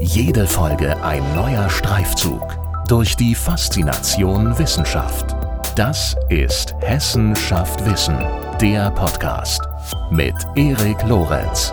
Jede Folge ein neuer Streifzug durch die Faszination Wissenschaft. Das ist Hessen schafft Wissen, der Podcast mit Erik Lorenz.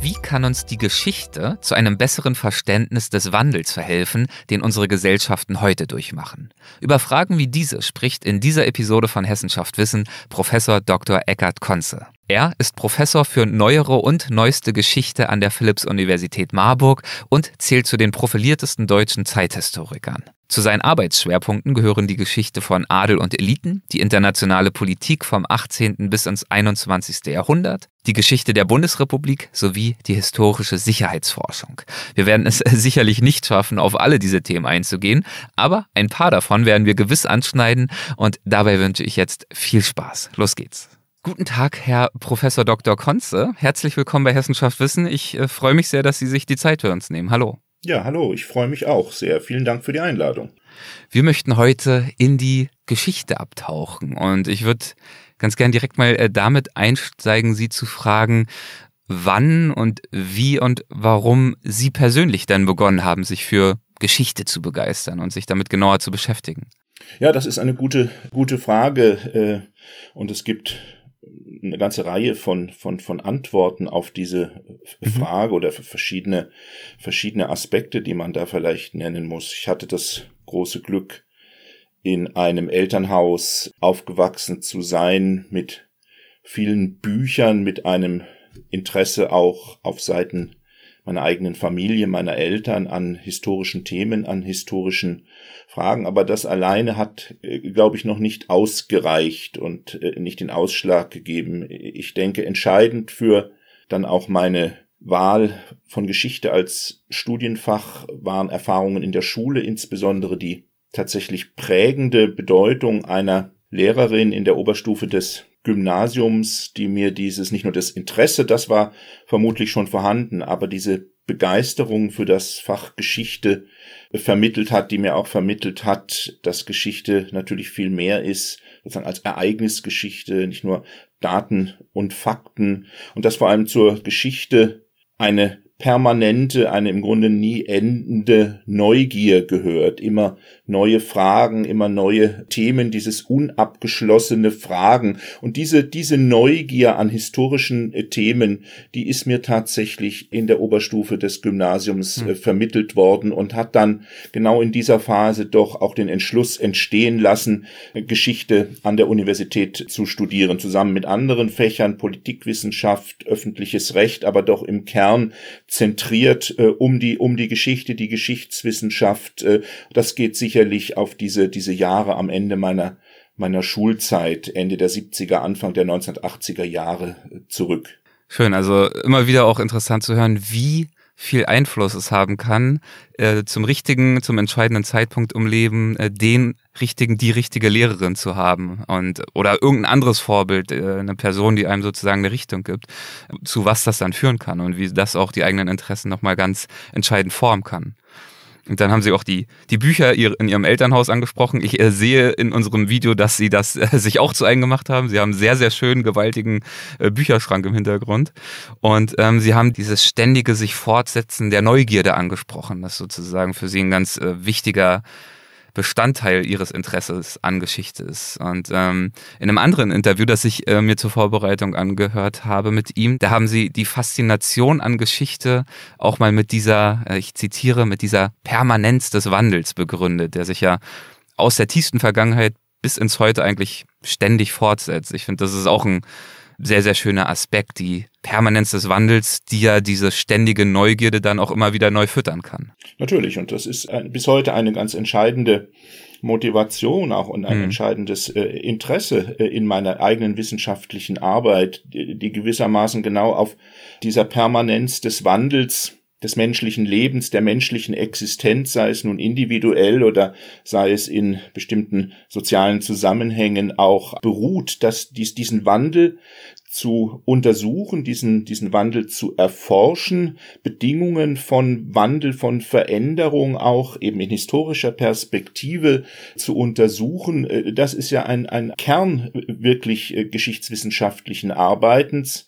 Wie kann uns die Geschichte zu einem besseren Verständnis des Wandels verhelfen, den unsere Gesellschaften heute durchmachen? Über Fragen wie diese spricht in dieser Episode von Hessenschaft Wissen Professor Dr. Eckhard Konze. Er ist Professor für neuere und neueste Geschichte an der Philipps-Universität Marburg und zählt zu den profiliertesten deutschen Zeithistorikern. Zu seinen Arbeitsschwerpunkten gehören die Geschichte von Adel und Eliten, die internationale Politik vom 18. bis ins 21. Jahrhundert, die Geschichte der Bundesrepublik sowie die historische Sicherheitsforschung. Wir werden es sicherlich nicht schaffen, auf alle diese Themen einzugehen, aber ein paar davon werden wir gewiss anschneiden und dabei wünsche ich jetzt viel Spaß. Los geht's. Guten Tag, Herr Professor Dr. Konze. Herzlich willkommen bei Hessenschaft Wissen. Ich äh, freue mich sehr, dass Sie sich die Zeit für uns nehmen. Hallo. Ja, hallo, ich freue mich auch sehr. Vielen Dank für die Einladung. Wir möchten heute in die Geschichte abtauchen und ich würde ganz gern direkt mal äh, damit einsteigen, Sie zu fragen, wann und wie und warum Sie persönlich denn begonnen haben, sich für Geschichte zu begeistern und sich damit genauer zu beschäftigen. Ja, das ist eine gute, gute Frage. Äh, und es gibt eine ganze Reihe von, von, von Antworten auf diese mhm. Frage oder verschiedene, verschiedene Aspekte, die man da vielleicht nennen muss. Ich hatte das große Glück, in einem Elternhaus aufgewachsen zu sein mit vielen Büchern, mit einem Interesse auch auf Seiten meiner eigenen Familie, meiner Eltern an historischen Themen, an historischen Fragen. Aber das alleine hat, äh, glaube ich, noch nicht ausgereicht und äh, nicht den Ausschlag gegeben. Ich denke, entscheidend für dann auch meine Wahl von Geschichte als Studienfach waren Erfahrungen in der Schule, insbesondere die tatsächlich prägende Bedeutung einer Lehrerin in der Oberstufe des Gymnasiums, die mir dieses, nicht nur das Interesse, das war vermutlich schon vorhanden, aber diese Begeisterung für das Fach Geschichte vermittelt hat, die mir auch vermittelt hat, dass Geschichte natürlich viel mehr ist, sozusagen als Ereignisgeschichte, nicht nur Daten und Fakten. Und dass vor allem zur Geschichte eine permanente, eine im Grunde nie endende Neugier gehört. Immer neue Fragen, immer neue Themen, dieses unabgeschlossene Fragen. Und diese, diese Neugier an historischen äh, Themen, die ist mir tatsächlich in der Oberstufe des Gymnasiums äh, hm. vermittelt worden und hat dann genau in dieser Phase doch auch den Entschluss entstehen lassen, äh, Geschichte an der Universität zu studieren, zusammen mit anderen Fächern, Politikwissenschaft, öffentliches Recht, aber doch im Kern zentriert äh, um die um die Geschichte, die Geschichtswissenschaft. Äh, das geht sicherlich auf diese diese Jahre am Ende meiner meiner Schulzeit, Ende der 70er, Anfang der 1980er Jahre äh, zurück. Schön, also immer wieder auch interessant zu hören, wie viel Einfluss es haben kann, äh, zum richtigen, zum entscheidenden Zeitpunkt im Leben äh, den richtigen, die richtige Lehrerin zu haben und oder irgendein anderes Vorbild, äh, eine Person, die einem sozusagen eine Richtung gibt, zu was das dann führen kann und wie das auch die eigenen Interessen nochmal ganz entscheidend formen kann. Und dann haben sie auch die, die Bücher in ihrem Elternhaus angesprochen. Ich äh, sehe in unserem Video, dass sie das äh, sich auch zu eigen gemacht haben. Sie haben einen sehr, sehr schönen, gewaltigen äh, Bücherschrank im Hintergrund. Und ähm, sie haben dieses ständige sich fortsetzen der Neugierde angesprochen, das sozusagen für sie ein ganz äh, wichtiger Bestandteil ihres Interesses an Geschichte ist. Und ähm, in einem anderen Interview, das ich äh, mir zur Vorbereitung angehört habe mit ihm, da haben sie die Faszination an Geschichte auch mal mit dieser, äh, ich zitiere, mit dieser Permanenz des Wandels begründet, der sich ja aus der tiefsten Vergangenheit bis ins Heute eigentlich ständig fortsetzt. Ich finde, das ist auch ein sehr, sehr schöner Aspekt, die Permanenz des Wandels, die ja diese ständige Neugierde dann auch immer wieder neu füttern kann. Natürlich, und das ist bis heute eine ganz entscheidende Motivation auch und ein mhm. entscheidendes äh, Interesse äh, in meiner eigenen wissenschaftlichen Arbeit, die, die gewissermaßen genau auf dieser Permanenz des Wandels des menschlichen Lebens, der menschlichen Existenz, sei es nun individuell oder sei es in bestimmten sozialen Zusammenhängen auch beruht, dass dies, diesen Wandel zu untersuchen, diesen, diesen Wandel zu erforschen, Bedingungen von Wandel, von Veränderung auch eben in historischer Perspektive zu untersuchen. Äh, das ist ja ein, ein Kern wirklich äh, geschichtswissenschaftlichen Arbeitens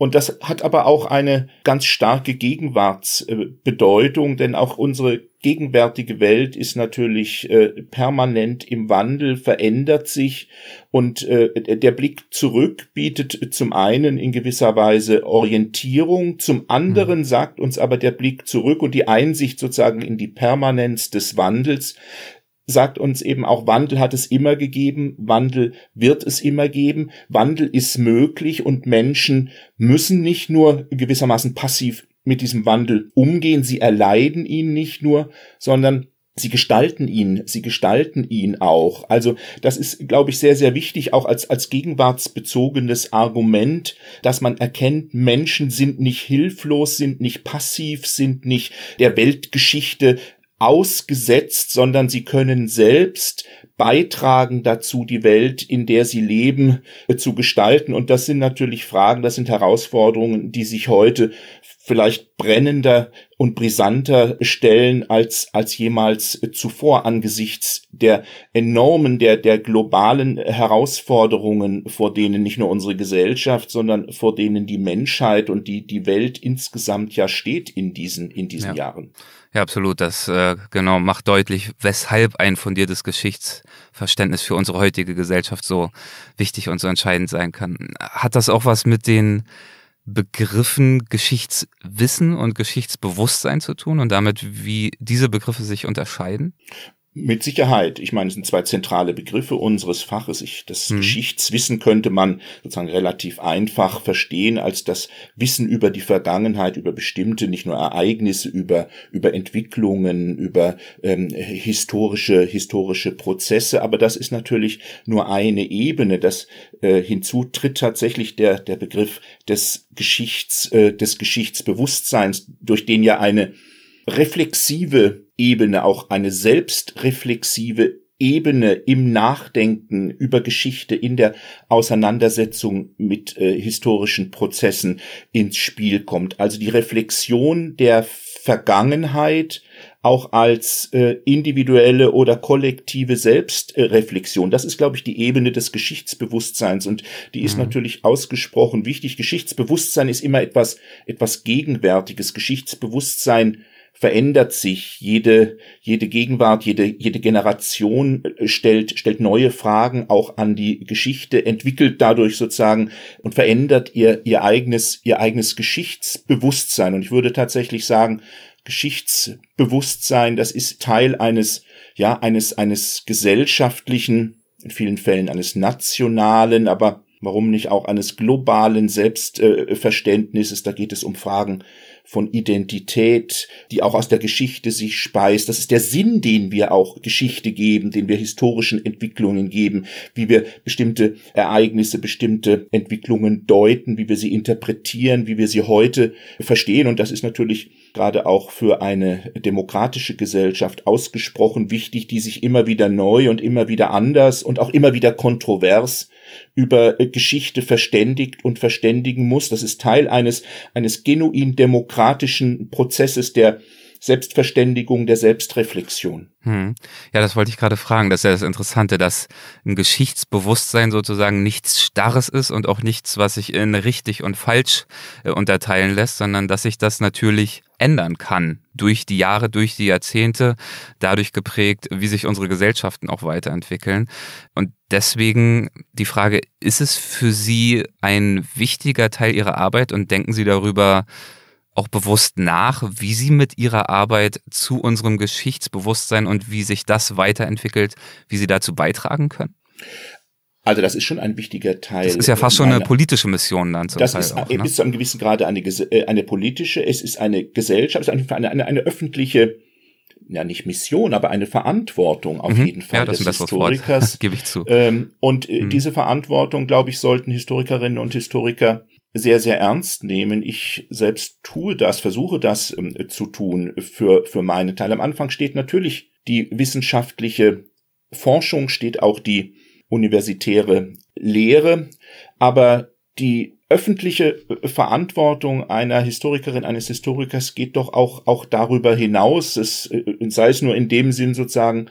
Und das hat aber auch eine ganz starke Gegenwartsbedeutung, denn auch unsere gegenwärtige Welt ist natürlich äh, permanent im Wandel, verändert sich und äh, der Blick zurück bietet zum einen in gewisser Weise Orientierung, zum anderen mhm. sagt uns aber der Blick zurück und die Einsicht sozusagen in die Permanenz des Wandels sagt uns eben auch, Wandel hat es immer gegeben, Wandel wird es immer geben, Wandel ist möglich und Menschen müssen nicht nur gewissermaßen passiv mit diesem Wandel umgehen, sie erleiden ihn nicht nur, sondern sie gestalten ihn, sie gestalten ihn auch. Also das ist, glaube ich, sehr, sehr wichtig, auch als, als gegenwartsbezogenes Argument, dass man erkennt, Menschen sind nicht hilflos, sind nicht passiv, sind nicht der Weltgeschichte ausgesetzt, sondern sie können selbst beitragen dazu, die Welt, in der sie leben, äh, zu gestalten. Und das sind natürlich Fragen, das sind Herausforderungen, die sich heute vielleicht brennender und brisanter stellen als, als jemals zuvor angesichts der enormen, der, der globalen Herausforderungen, vor denen nicht nur unsere Gesellschaft, sondern vor denen die Menschheit und die, die Welt insgesamt ja steht in diesen, in diesen ja. Jahren. Ja, absolut. Das äh, genau macht deutlich, weshalb ein fundiertes Geschichtsverständnis für unsere heutige Gesellschaft so wichtig und so entscheidend sein kann. Hat das auch was mit den Begriffen Geschichtswissen und Geschichtsbewusstsein zu tun und damit, wie diese Begriffe sich unterscheiden? Mit Sicherheit. Ich meine, es sind zwei zentrale Begriffe unseres Faches. Ich, das mhm. Geschichtswissen könnte man sozusagen relativ einfach verstehen als das Wissen über die Vergangenheit, über bestimmte, nicht nur Ereignisse, über, über Entwicklungen, über ähm, historische, historische Prozesse. Aber das ist natürlich nur eine Ebene. Das äh, hinzu tritt tatsächlich der, der Begriff des Geschichts, äh, des Geschichtsbewusstseins, durch den ja eine reflexive Ebene, auch eine selbstreflexive Ebene im Nachdenken über Geschichte, in der Auseinandersetzung mit äh, historischen Prozessen ins Spiel kommt. Also die Reflexion der Vergangenheit auch als äh, individuelle oder kollektive Selbstreflexion. Das ist, glaube ich, die Ebene des Geschichtsbewusstseins und die ist mhm. natürlich ausgesprochen wichtig. Geschichtsbewusstsein ist immer etwas, etwas Gegenwärtiges. Geschichtsbewusstsein verändert sich. Jede, jede Gegenwart, jede, jede Generation äh, stellt, stellt neue Fragen auch an die Geschichte, entwickelt dadurch sozusagen und verändert ihr, ihr eigenes, ihr eigenes Geschichtsbewusstsein. Und ich würde tatsächlich sagen, Geschichtsbewusstsein, das ist Teil eines, ja, eines, eines gesellschaftlichen, in vielen Fällen eines nationalen, aber warum nicht auch eines globalen Selbstverständnisses. Da geht es um Fragen von Identität, die auch aus der Geschichte sich speist. Das ist der Sinn, den wir auch Geschichte geben, den wir historischen Entwicklungen geben, wie wir bestimmte Ereignisse, bestimmte Entwicklungen deuten, wie wir sie interpretieren, wie wir sie heute verstehen. Und das ist natürlich gerade auch für eine demokratische Gesellschaft ausgesprochen wichtig, die sich immer wieder neu und immer wieder anders und auch immer wieder kontrovers über Geschichte verständigt und verständigen muss. Das ist Teil eines, eines genuin demokratischen Prozesses der Selbstverständigung, der Selbstreflexion. Hm. Ja, das wollte ich gerade fragen. Das ist ja das Interessante, dass ein Geschichtsbewusstsein sozusagen nichts Starres ist und auch nichts, was sich in richtig und falsch äh, unterteilen lässt, sondern dass sich das natürlich ändern kann durch die Jahre, durch die Jahrzehnte, dadurch geprägt, wie sich unsere Gesellschaften auch weiterentwickeln. Und deswegen die Frage, ist es für Sie ein wichtiger Teil Ihrer Arbeit und denken Sie darüber, auch bewusst nach, wie sie mit ihrer Arbeit zu unserem Geschichtsbewusstsein und wie sich das weiterentwickelt, wie sie dazu beitragen können? Also das ist schon ein wichtiger Teil. Das ist ja fast schon eine politische Mission dann zum Das Teil ist auch, ne? bis zu einem gewissen Grade eine, äh, eine politische, es ist eine Gesellschaft, es ist eine, eine, eine öffentliche ja nicht Mission, aber eine Verantwortung auf mhm. jeden Fall ja, das des Historikers. Gebe ich zu. Ähm, und äh, mhm. diese Verantwortung, glaube ich, sollten Historikerinnen und Historiker sehr, sehr ernst nehmen. Ich selbst tue das, versuche das ähm, zu tun für, für meine Teile. Am Anfang steht natürlich die wissenschaftliche Forschung, steht auch die universitäre Lehre, aber die öffentliche äh, Verantwortung einer Historikerin, eines Historikers geht doch auch, auch darüber hinaus, es, äh, sei es nur in dem Sinn sozusagen,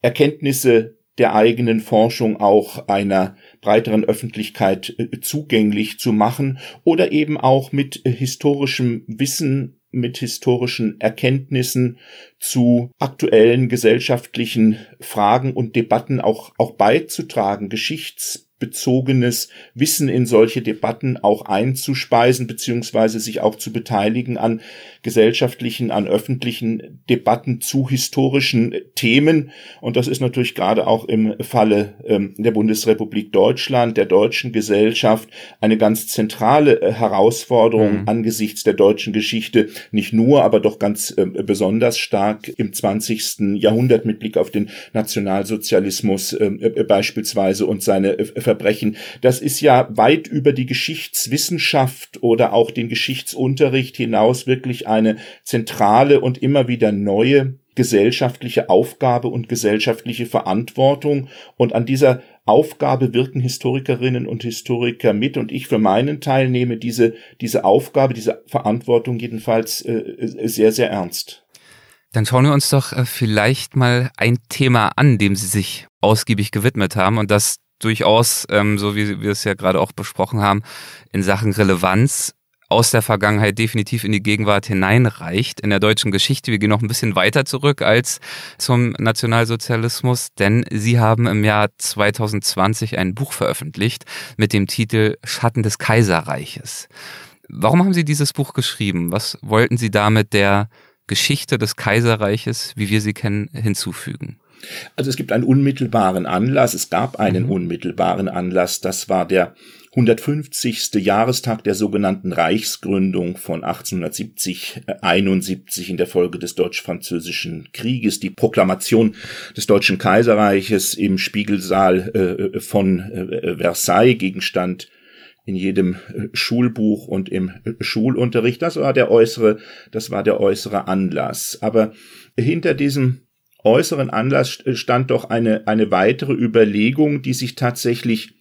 Erkenntnisse der eigenen Forschung auch einer breiteren Öffentlichkeit äh, zugänglich zu machen oder eben auch mit äh, historischem Wissen, mit historischen Erkenntnissen zu aktuellen gesellschaftlichen Fragen und Debatten auch, auch beizutragen, Geschichts bezogenes Wissen in solche Debatten auch einzuspeisen, beziehungsweise sich auch zu beteiligen an gesellschaftlichen, an öffentlichen Debatten zu historischen Themen. Und das ist natürlich gerade auch im Falle ähm, der Bundesrepublik Deutschland, der deutschen Gesellschaft, eine ganz zentrale äh, Herausforderung mhm. angesichts der deutschen Geschichte, nicht nur, aber doch ganz äh, besonders stark im 20. Jahrhundert mit Blick auf den Nationalsozialismus ähm, äh, beispielsweise und seine äh, Verbrechen. Das ist ja weit über die Geschichtswissenschaft oder auch den Geschichtsunterricht hinaus wirklich eine zentrale und immer wieder neue gesellschaftliche Aufgabe und gesellschaftliche Verantwortung. Und an dieser Aufgabe wirken Historikerinnen und Historiker mit. Und ich für meinen Teil nehme diese, diese Aufgabe, diese Verantwortung jedenfalls äh, sehr, sehr ernst. Dann schauen wir uns doch äh, vielleicht mal ein Thema an, dem Sie sich ausgiebig gewidmet haben. Und das durchaus, ähm, so wie wir es ja gerade auch besprochen haben, in Sachen Relevanz aus der Vergangenheit definitiv in die Gegenwart hineinreicht in der deutschen Geschichte. Wir gehen noch ein bisschen weiter zurück als zum Nationalsozialismus, denn Sie haben im Jahr 2020 ein Buch veröffentlicht mit dem Titel Schatten des Kaiserreiches. Warum haben Sie dieses Buch geschrieben? Was wollten Sie damit der Geschichte des Kaiserreiches, wie wir sie kennen, hinzufügen? Also es gibt einen unmittelbaren Anlass, es gab einen mhm. unmittelbaren Anlass, das war der 150. Jahrestag der sogenannten Reichsgründung von 1870 71 in der Folge des deutsch-französischen Krieges, die Proklamation des Deutschen Kaiserreiches im Spiegelsaal äh, von äh, Versailles, Gegenstand in jedem äh, Schulbuch und im äh, Schulunterricht. Das war der äußere, das war der äußere Anlass. Aber hinter diesem äußeren Anlass stand doch eine, eine weitere Überlegung, die sich tatsächlich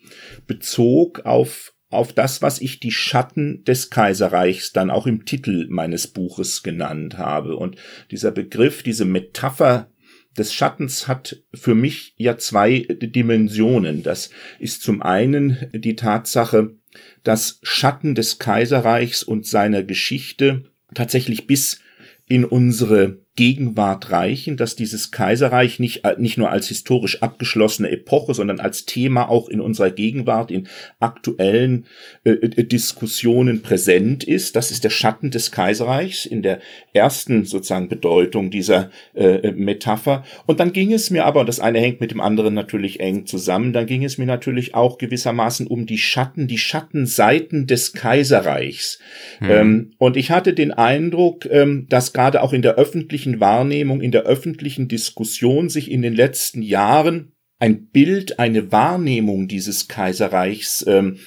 bezog auf auf das, was ich die Schatten des Kaiserreichs dann auch im Titel meines Buches genannt habe. Und dieser Begriff, diese Metapher des Schattens hat für mich ja zwei Dimensionen. Das ist zum einen die Tatsache, dass Schatten des Kaiserreichs und seiner Geschichte tatsächlich bis in unsere Gegenwart reichen, dass dieses Kaiserreich nicht, äh, nicht nur als historisch abgeschlossene Epoche, sondern als Thema auch in unserer Gegenwart, in aktuellen äh, äh, Diskussionen präsent ist. Das ist der Schatten des Kaiserreichs in der ersten sozusagen Bedeutung dieser äh, Metapher. Und dann ging es mir aber, das eine hängt mit dem anderen natürlich eng zusammen, dann ging es mir natürlich auch gewissermaßen um die Schatten, die Schattenseiten des Kaiserreichs. Mhm. Ähm, und ich hatte den Eindruck, ähm, dass gerade auch in der öffentlichen öffentlichen Wahrnehmung, in der öffentlichen Diskussion sich in den letzten Jahren ein Bild, eine Wahrnehmung dieses Kaiserreichs ähm,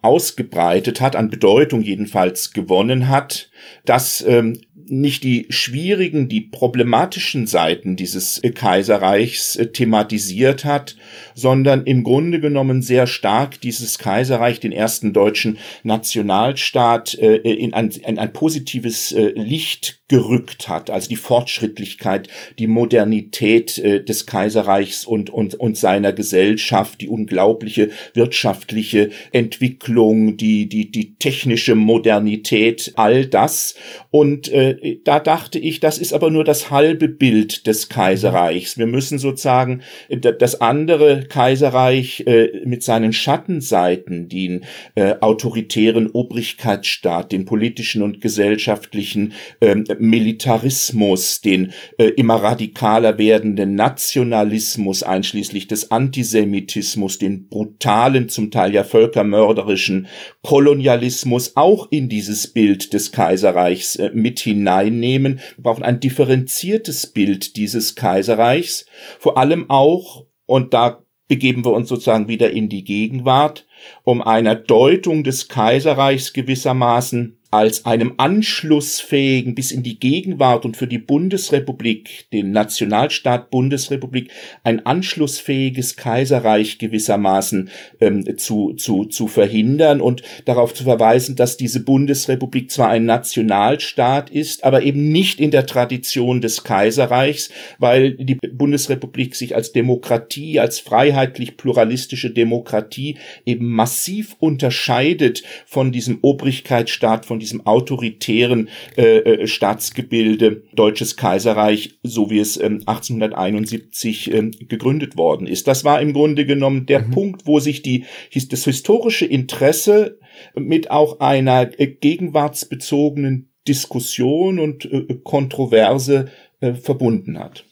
ausgebreitet hat, an Bedeutung jedenfalls gewonnen hat, dass ähm, nicht die schwierigen, die problematischen Seiten dieses äh, Kaiserreichs äh, thematisiert hat, sondern im Grunde genommen sehr stark dieses Kaiserreich, den ersten deutschen Nationalstaat, äh, in ein, in ein positives Licht gerückt hat, also die Fortschrittlichkeit, die Modernität des Kaiserreichs und, und, und seiner Gesellschaft, die unglaubliche wirtschaftliche Entwicklung, die, die, die technische Modernität, all das. Und äh, da dachte ich, das ist aber nur das halbe Bild des Kaiserreichs. Wir müssen sozusagen äh, das andere Kaiserreich äh, mit seinen Schattenseiten, den äh, autoritären Obrigkeitsstaat, den politischen und gesellschaftlichen äh, Militarismus, den äh, immer radikaler werdenden Nationalismus, einschließlich des Antisemitismus, den brutalen, zum Teil ja völkermörderischen Kolonialismus auch in dieses Bild des Kaiserreichs äh, mit hineinnehmen. Wir brauchen ein differenziertes Bild dieses Kaiserreichs, vor allem auch, und da begeben wir uns sozusagen wieder in die Gegenwart, um einer Deutung des Kaiserreichs gewissermaßen als einem anschlussfähigen bis in die Gegenwart und für die Bundesrepublik, den Nationalstaat Bundesrepublik, ein anschlussfähiges Kaiserreich gewissermaßen ähm, zu, zu, zu verhindern und darauf zu verweisen, dass diese Bundesrepublik zwar ein Nationalstaat ist, aber eben nicht in der Tradition des Kaiserreichs, weil die Bundesrepublik sich als Demokratie, als freiheitlich pluralistische Demokratie eben massiv unterscheidet von diesem Obrigkeitsstaat, von diesem autoritären äh, äh, Staatsgebilde Deutsches Kaiserreich, so wie es ähm, 1871 ähm, gegründet worden ist. Das war im Grunde genommen der mhm. Punkt, wo sich die, das historische Interesse mit auch einer äh, gegenwartsbezogenen Diskussion und äh, Kontroverse äh, verbunden hat.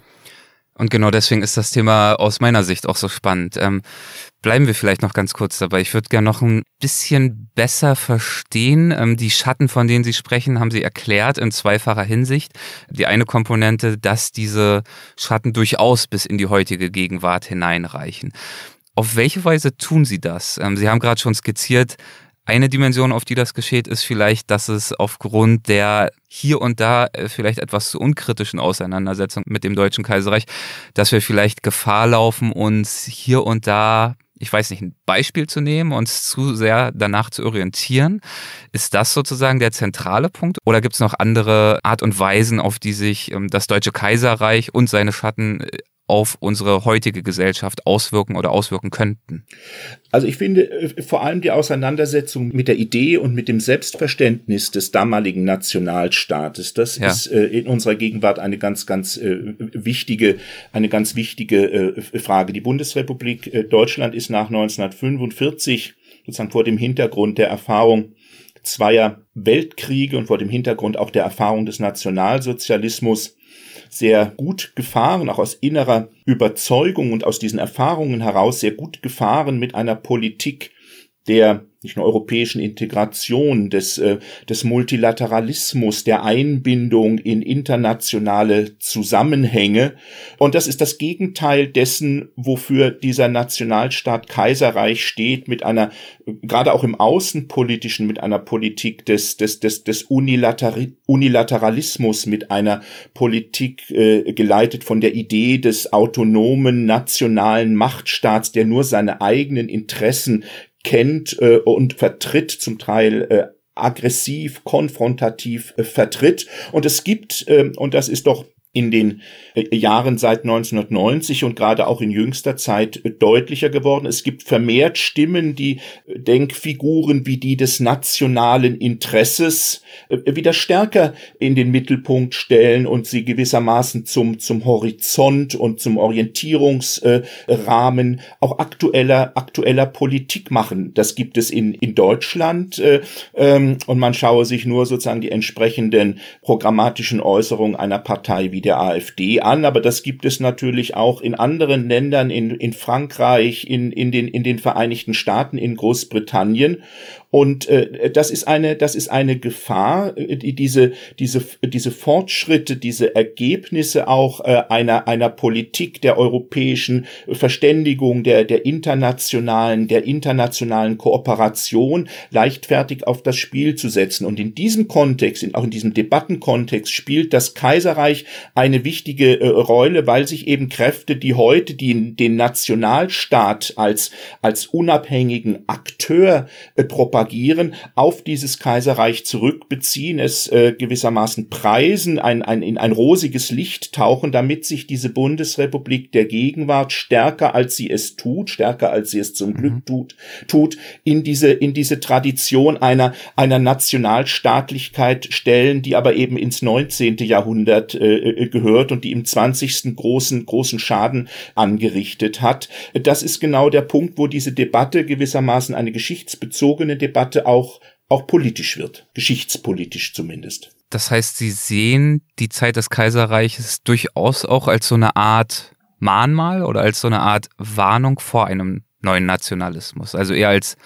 Und genau deswegen ist das Thema aus meiner Sicht auch so spannend. Ähm, bleiben wir vielleicht noch ganz kurz dabei. Ich würde gerne noch ein bisschen besser verstehen. Ähm, die Schatten, von denen Sie sprechen, haben Sie erklärt in zweifacher Hinsicht. Die eine Komponente, dass diese Schatten durchaus bis in die heutige Gegenwart hineinreichen. Auf welche Weise tun Sie das? Ähm, Sie haben gerade schon skizziert, eine Dimension, auf die das geschieht, ist vielleicht, dass es aufgrund der hier und da äh, vielleicht etwas zu unkritischen Auseinandersetzung mit dem Deutschen Kaiserreich, dass wir vielleicht Gefahr laufen, uns hier und da ich weiß nicht, ein Beispiel zu nehmen, uns zu sehr danach zu orientieren. Ist das sozusagen der zentrale Punkt? Oder gibt es noch andere Art und Weisen, auf die sich ähm, das Deutsche Kaiserreich und seine Schatten äh, auf unsere heutige Gesellschaft auswirken oder auswirken könnten? Also ich finde äh, vor allem die Auseinandersetzung mit der Idee und mit dem Selbstverständnis des damaligen Nationalstaates, das ja. ist äh, in unserer Gegenwart eine ganz, ganz äh, wichtige, eine ganz wichtige äh, Frage. Die Bundesrepublik Deutschland ist nach 1945 sozusagen vor dem Hintergrund der Erfahrung zweier Weltkriege und vor dem Hintergrund auch der Erfahrung des Nationalsozialismus sehr gut gefahren, auch aus innerer Überzeugung und aus diesen Erfahrungen heraus sehr gut gefahren mit einer Politik der nicht nur europäischen Integration, des, äh, des Multilateralismus, der Einbindung in internationale Zusammenhänge. Und das ist das Gegenteil dessen, wofür dieser Nationalstaat Kaiserreich steht, mit einer, gerade auch im Außenpolitischen, mit einer Politik des, des, des, des Unilateralismus, mit einer Politik äh, geleitet von der Idee des autonomen nationalen Machtstaats, der nur seine eigenen Interessen kennt äh, und vertritt, zum Teil äh, aggressiv, konfrontativ äh, vertritt. Und es gibt, äh, und das ist doch in den äh, Jahren seit 1990 und gerade auch in jüngster Zeit äh, deutlicher geworden. Es gibt vermehrt Stimmen, die äh, Denkfiguren wie die des nationalen Interesses wieder stärker in den Mittelpunkt stellen und sie gewissermaßen zum, zum Horizont und zum Orientierungsrahmen auch aktueller, aktueller Politik machen. Das gibt es in, in Deutschland ähm, und man schaue sich nur sozusagen die entsprechenden programmatischen Äußerungen einer Partei wie der AfD an, aber das gibt es natürlich auch in anderen Ländern, in, in Frankreich, in, in, den, in den Vereinigten Staaten, in Großbritannien. Und äh, das ist eine, das ist eine Gefahr, äh, die, diese, diese, diese Fortschritte, diese Ergebnisse auch äh, einer, einer Politik der europäischen Verständigung, der, der internationalen, der internationalen Kooperation leichtfertig auf das Spiel zu setzen. Und in diesem Kontext, in, auch in diesem Debattenkontext spielt das Kaiserreich eine wichtige äh, Rolle, weil sich eben Kräfte, die heute die, den Nationalstaat als, als unabhängigen Akteur äh, propagieren, auf dieses Kaiserreich zurückbeziehen, es äh, gewissermaßen preisen, ein, ein, in ein rosiges Licht tauchen, damit sich diese Bundesrepublik der Gegenwart stärker als sie es tut, stärker als sie es zum mhm. Glück tut, tut, in diese, in diese Tradition einer, einer Nationalstaatlichkeit stellen, die aber eben ins 19. Jahrhundert äh, äh, gehört und die im 20. großen, großen Schaden angerichtet hat. Das ist genau der Punkt, wo diese Debatte gewissermaßen eine geschichtsbezogene Debatte auch, auch politisch wird, geschichtspolitisch zumindest. Das heißt, Sie sehen die Zeit des Kaiserreiches durchaus auch als so eine Art Mahnmal oder als so eine Art Warnung vor einem neuen Nationalismus, also eher als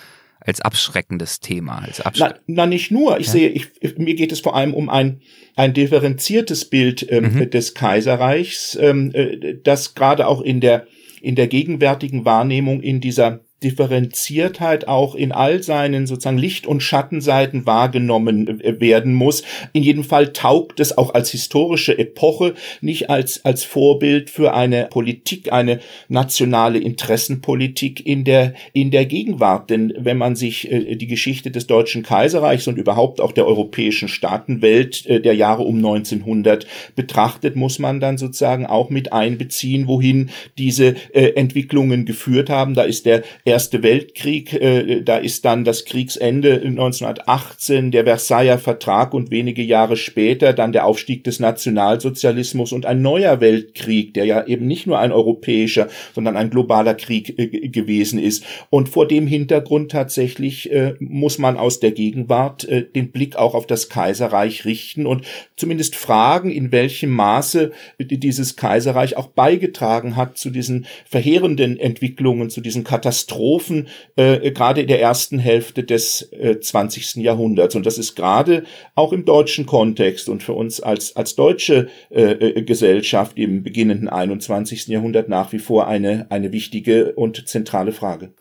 als abschreckendes Thema, als abschreck na, na, nicht nur. Ich ja. sehe, ich, mir geht es vor allem um ein ein differenziertes Bild ähm, mhm. des Kaiserreichs, ähm, äh, das gerade auch in der in der gegenwärtigen Wahrnehmung in dieser Differenziertheit auch in all seinen sozusagen Licht- und Schattenseiten wahrgenommen äh, werden muss. In jedem Fall taugt es auch als historische Epoche, nicht als, als Vorbild für eine Politik, eine nationale Interessenpolitik in der, in der Gegenwart. Denn wenn man sich äh, die Geschichte des Deutschen Kaiserreichs und überhaupt auch der europäischen Staatenwelt äh, der Jahre um 1900 betrachtet, muss man dann sozusagen auch mit einbeziehen, wohin diese Entwicklungen geführt haben. Da ist der Erste Weltkrieg, äh, da ist dann das Kriegsende 1918, der Versailler Vertrag und wenige Jahre später dann der Aufstieg des Nationalsozialismus und ein neuer Weltkrieg, der ja eben nicht nur ein europäischer, sondern ein globaler Krieg äh, gewesen ist. Und vor dem Hintergrund tatsächlich äh, muss man aus der Gegenwart äh, den Blick auch auf das Kaiserreich richten und zumindest fragen, in welchem Maße dieses Kaiserreich auch beigetragen hat zu diesen verheerenden Entwicklungen, zu diesen Katastrophen Katastrophen äh, gerade in der ersten Hälfte des äh, 20. Jahrhunderts. Und das ist gerade auch im deutschen Kontext und für uns als, als deutsche äh, äh Gesellschaft im beginnenden 21. Jahrhundert nach wie vor eine, eine wichtige und zentrale Frage.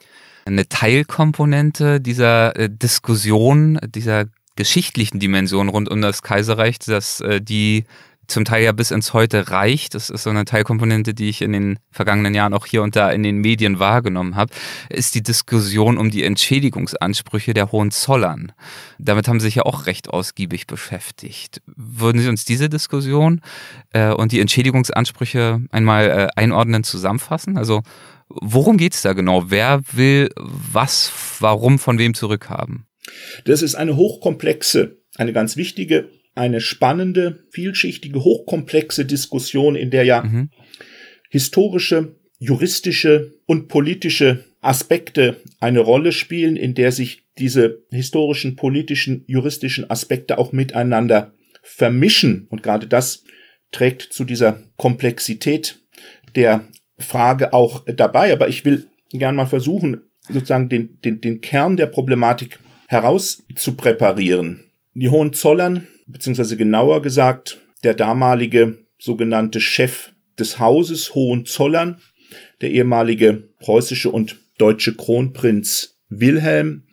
Eine Teilkomponente dieser äh, Diskussion, dieser geschichtlichen Dimension rund um das Kaiserreich, dass äh, die zum Teil ja bis ins Heute reicht. Das ist so eine Teilkomponente, die ich in den vergangenen Jahren auch hier und da in den Medien wahrgenommen habe, ist die Diskussion um die Entschädigungsansprüche der Hohenzollern. Damit haben Sie sich ja auch recht ausgiebig beschäftigt. Würden Sie uns diese Diskussion äh, und die Entschädigungsansprüche einmal äh, einordnen, zusammenfassen? Also worum geht's da genau? Wer will was, warum, von wem zurückhaben? Das ist eine hochkomplexe, eine ganz wichtige eine spannende, vielschichtige, hochkomplexe Diskussion, in der ja mhm. historische, juristische und politische Aspekte eine Rolle spielen, in der sich diese historischen, politischen, juristischen Aspekte auch miteinander vermischen. Und gerade das trägt zu dieser Komplexität der Frage auch dabei. Aber ich will gern mal versuchen, sozusagen den, den, den Kern der Problematik herauszupräparieren. Die Hohenzollern beziehungsweise genauer gesagt der damalige sogenannte Chef des Hauses Hohenzollern, der ehemalige preußische und deutsche Kronprinz Wilhelm,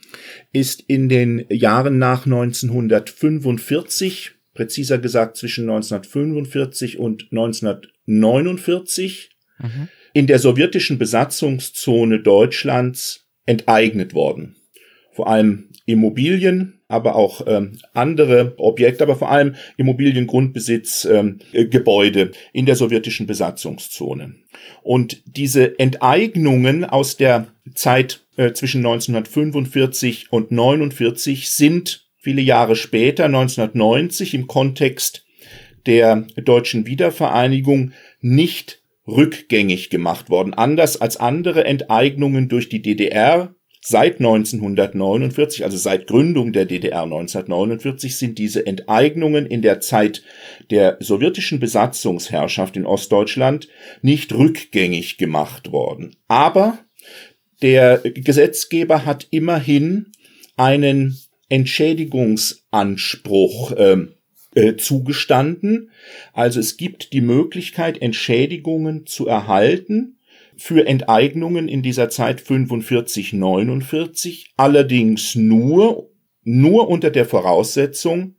ist in den Jahren nach 1945, präziser gesagt zwischen 1945 und 1949, mhm. in der sowjetischen Besatzungszone Deutschlands enteignet worden. Vor allem Immobilien, aber auch ähm, andere Objekte, aber vor allem Immobiliengrundbesitz, ähm, äh, Gebäude in der sowjetischen Besatzungszone. Und diese Enteignungen aus der Zeit äh, zwischen 1945 und 49 sind viele Jahre später, 1990, im Kontext der deutschen Wiedervereinigung nicht rückgängig gemacht worden. Anders als andere Enteignungen durch die DDR Seit 1949, also seit Gründung der DDR 1949, sind diese Enteignungen in der Zeit der sowjetischen Besatzungsherrschaft in Ostdeutschland nicht rückgängig gemacht worden. Aber der Gesetzgeber hat immerhin einen Entschädigungsanspruch äh, äh, zugestanden. Also es gibt die Möglichkeit, Entschädigungen zu erhalten für Enteignungen in dieser Zeit 45, 49, allerdings nur, nur unter der Voraussetzung,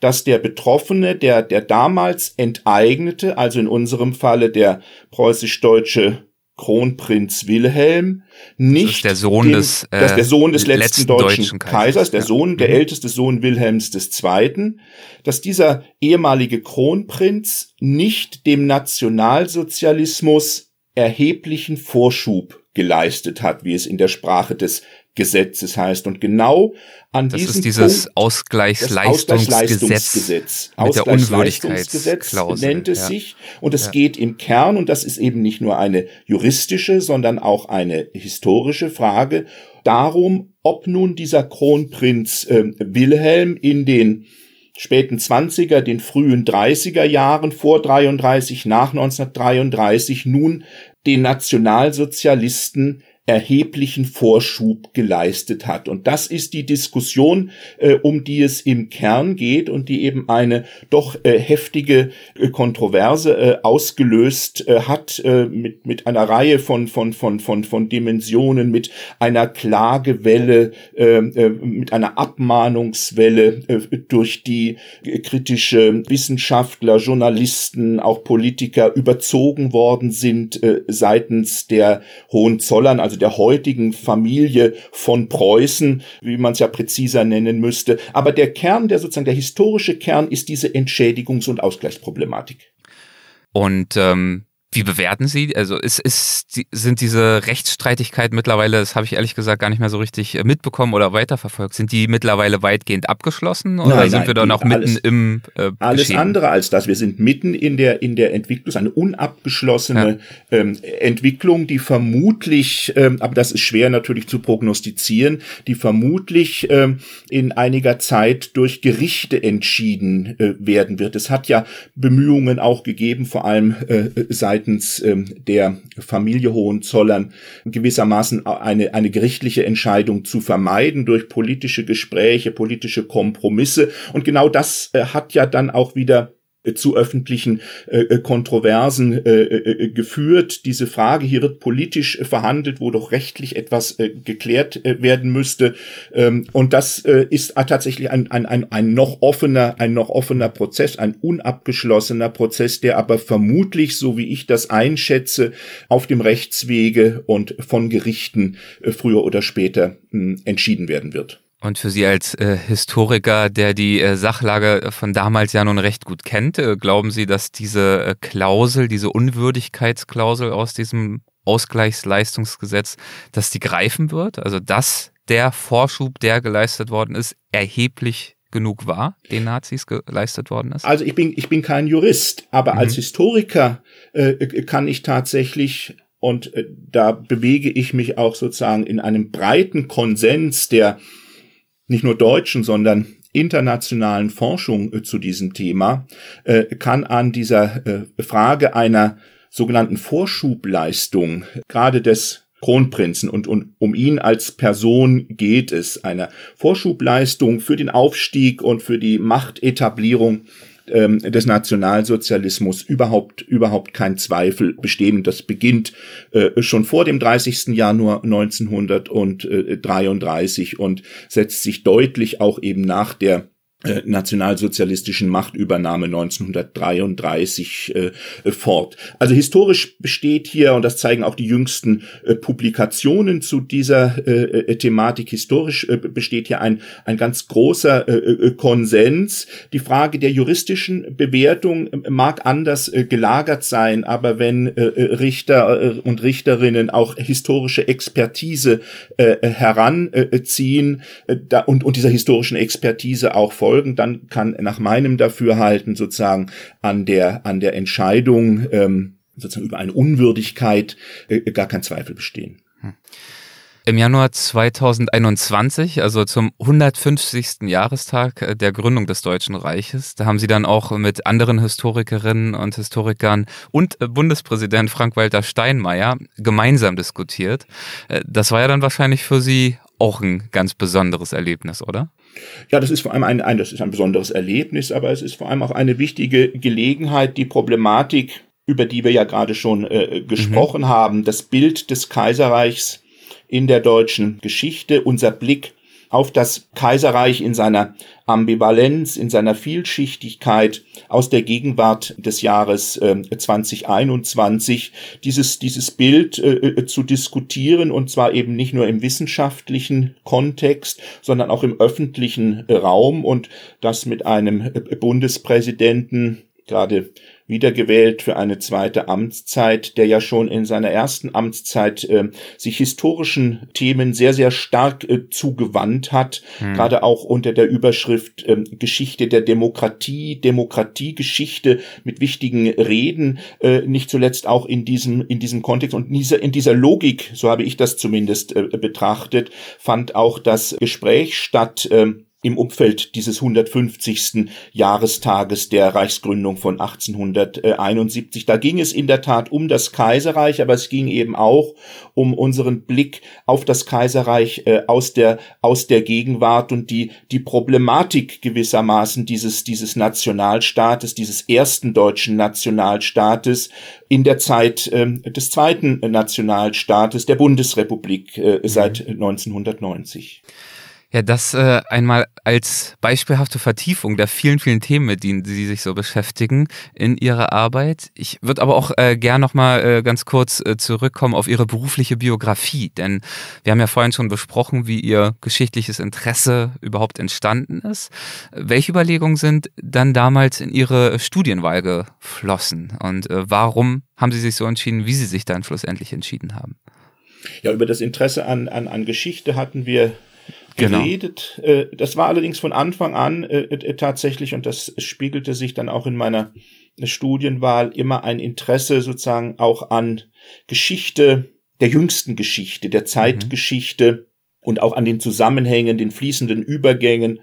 dass der Betroffene, der, der damals enteignete, also in unserem Falle der preußisch-deutsche Kronprinz Wilhelm, nicht der Sohn den, des, äh, das der Sohn des letzten, letzten deutschen, deutschen Kaisers, der Sohn, der mhm. älteste Sohn Wilhelms II., dass dieser ehemalige Kronprinz nicht dem Nationalsozialismus erheblichen Vorschub geleistet hat, wie es in der Sprache des Gesetzes heißt. Und genau an das diesem ist dieses Punkt, Ausgleichsleistungsgesetz mit der Unwürdigkeitsklausel nennt es ja. sich. Und es ja. geht im Kern, und das ist eben nicht nur eine juristische, sondern auch eine historische Frage, darum, ob nun dieser Kronprinz äh, Wilhelm in den späten 20er, den frühen 30er Jahren vor 33, nach 1933 nun den Nationalsozialisten erheblichen Vorschub geleistet hat. Und das ist die Diskussion, äh, um die es im Kern geht und die eben eine doch äh, heftige äh, Kontroverse äh, ausgelöst äh, hat äh, mit, mit einer Reihe von, von, von, von, von Dimensionen, mit einer Klagewelle, mit einer Abmahnungswelle durch die kritische Wissenschaftler, Journalisten, auch Politiker überzogen worden sind seitens der Hohenzollern, also also der heutigen Familie von Preußen, wie man es ja präziser nennen müsste. Aber der Kern, der sozusagen der historische Kern, ist diese Entschädigungs- und Ausgleichsproblematik. Und ähm, wie bewerten Sie? Also ist, ist, sind diese Rechtsstreitigkeiten mittlerweile, das habe ich ehrlich gesagt gar nicht mehr so richtig äh, mitbekommen oder weiterverfolgt, sind die mittlerweile weitgehend abgeschlossen oder nein, sind nein, wir da noch mitten alles, im äh, Alles Geschehen? andere als das. Wir sind mitten in der, in der Entwicklung, eine unabgeschlossene ja. ähm, Entwicklung, die vermutlich, ähm, aber das ist schwer natürlich zu prognostizieren, die vermutlich ähm, in einiger Zeit durch Gerichte entschieden äh, werden wird. Es hat ja Bemühungen auch gegeben, vor allem äh, seit seitens ähm, der Familie Hohenzollern gewissermaßen eine, eine gerichtliche Entscheidung zu vermeiden durch politische Gespräche, politische Kompromisse. Und genau das äh, hat ja dann auch wieder zu öffentlichen äh, äh, Kontroversen äh, äh, geführt. Diese Frage hier wird politisch verhandelt, wo doch rechtlich etwas äh, geklärt äh, werden müsste. Ähm, und das äh, ist tatsächlich ein, ein, ein, ein noch offener, ein noch offener Prozess, ein unabgeschlossener Prozess, der aber vermutlich, so wie ich das einschätze, auf dem Rechtswege und von Gerichten äh, früher oder später mh, entschieden werden wird. Und für Sie als äh, Historiker, der die äh, Sachlage von damals ja nun recht gut kennt, äh, glauben Sie, dass diese äh, Klausel, diese Unwürdigkeitsklausel aus diesem Ausgleichsleistungsgesetz, dass die greifen wird? Also dass der Vorschub, der geleistet worden ist, erheblich genug war, den Nazis geleistet worden ist? Also ich bin, ich bin kein Jurist, aber mhm. als Historiker äh, kann ich tatsächlich und äh, da bewege ich mich auch sozusagen in einem breiten Konsens der nicht nur deutschen, sondern internationalen Forschung äh, zu diesem Thema, äh, kann an dieser äh, Frage einer sogenannten Vorschubleistung, gerade des Kronprinzen und, und um ihn als Person geht es, einer Vorschubleistung für den Aufstieg und für die Machtetablierung ähm, des Nationalsozialismus überhaupt überhaupt kein Zweifel bestehen. Das beginnt äh, schon vor dem 30. Januar 1933 und setzt sich deutlich auch eben nach der äh, nationalsozialistischen Machtübernahme 1933 äh, fort. Also historisch besteht hier, und das zeigen auch die jüngsten äh, Publikationen zu dieser äh, äh Thematik, historisch äh, besteht hier ein, ein ganz großer Konsens. Die Frage der juristischen Bewertung mag anders gelagert sein, aber wenn Richter und Richterinnen auch historische Expertise heranziehen und, und dieser historischen Expertise auch folgen, folgen, dann kann nach meinem Dafürhalten sozusagen an der, an der Entscheidung ähm, sozusagen über eine Unwürdigkeit äh, gar kein Zweifel bestehen. Hm. Im Januar 2021, also zum 150. Jahrestag äh, der Gründung des Deutschen Reiches, da haben Sie dann auch mit anderen Historikerinnen und Historikern und äh, Bundespräsident Frank-Walter Steinmeier gemeinsam diskutiert. Äh, das war ja dann wahrscheinlich für Sie auch ein ganz besonderes Erlebnis, oder? Ja, das ist vor allem ein, ein, das ist ein besonderes Erlebnis, aber es ist vor allem auch eine wichtige Gelegenheit, die Problematik, über die wir ja gerade schon äh, gesprochen mhm. haben, das Bild des Kaiserreichs in der deutschen Geschichte, unser Blick auf das Kaiserreich in seiner Ambivalenz, in seiner Vielschichtigkeit aus der Gegenwart des Jahres äh, 2021, dieses, dieses Bild äh, äh, zu diskutieren und zwar eben nicht nur im wissenschaftlichen Kontext, sondern auch im öffentlichen Raum und das mit einem äh, Bundespräsidenten, gerade wiedergewählt für eine zweite Amtszeit, der ja schon in seiner ersten Amtszeit äh, sich historischen Themen sehr, sehr stark äh, zugewandt hat, hm. gerade auch unter der Überschrift äh, Geschichte der Demokratie, Demokratiegeschichte mit wichtigen Reden, äh, nicht zuletzt auch in diesem, in diesem Kontext und in dieser, in dieser Logik, so habe ich das zumindest äh, betrachtet, fand auch das Gespräch statt, äh, im Umfeld dieses 150. Jahrestages der Reichsgründung von 1871. Da ging es in der Tat um das Kaiserreich, aber es ging eben auch um unseren Blick auf das Kaiserreich äh, aus der aus der Gegenwart und die die Problematik gewissermaßen dieses dieses Nationalstaates, dieses ersten deutschen Nationalstaates in der Zeit äh, des zweiten Nationalstaates der Bundesrepublik äh, seit 1990. Ja, das äh, einmal als beispielhafte Vertiefung der vielen, vielen Themen, mit denen Sie sich so beschäftigen in Ihrer Arbeit. Ich würde aber auch äh, gern nochmal äh, ganz kurz äh, zurückkommen auf Ihre berufliche Biografie, denn wir haben ja vorhin schon besprochen, wie Ihr geschichtliches Interesse überhaupt entstanden ist. Welche Überlegungen sind dann damals in Ihre Studienwahl geflossen und äh, warum haben Sie sich so entschieden, wie Sie sich dann schlussendlich entschieden haben? Ja, über das Interesse an, an, an Geschichte hatten wir. Geredet. Äh, das war allerdings von Anfang an äh, äh, tatsächlich, und das spiegelte sich dann auch in meiner Studienwahl, immer ein Interesse sozusagen auch an Geschichte, der jüngsten Geschichte, der Zeitgeschichte mhm. und auch an den Zusammenhängen, den fließenden Übergängen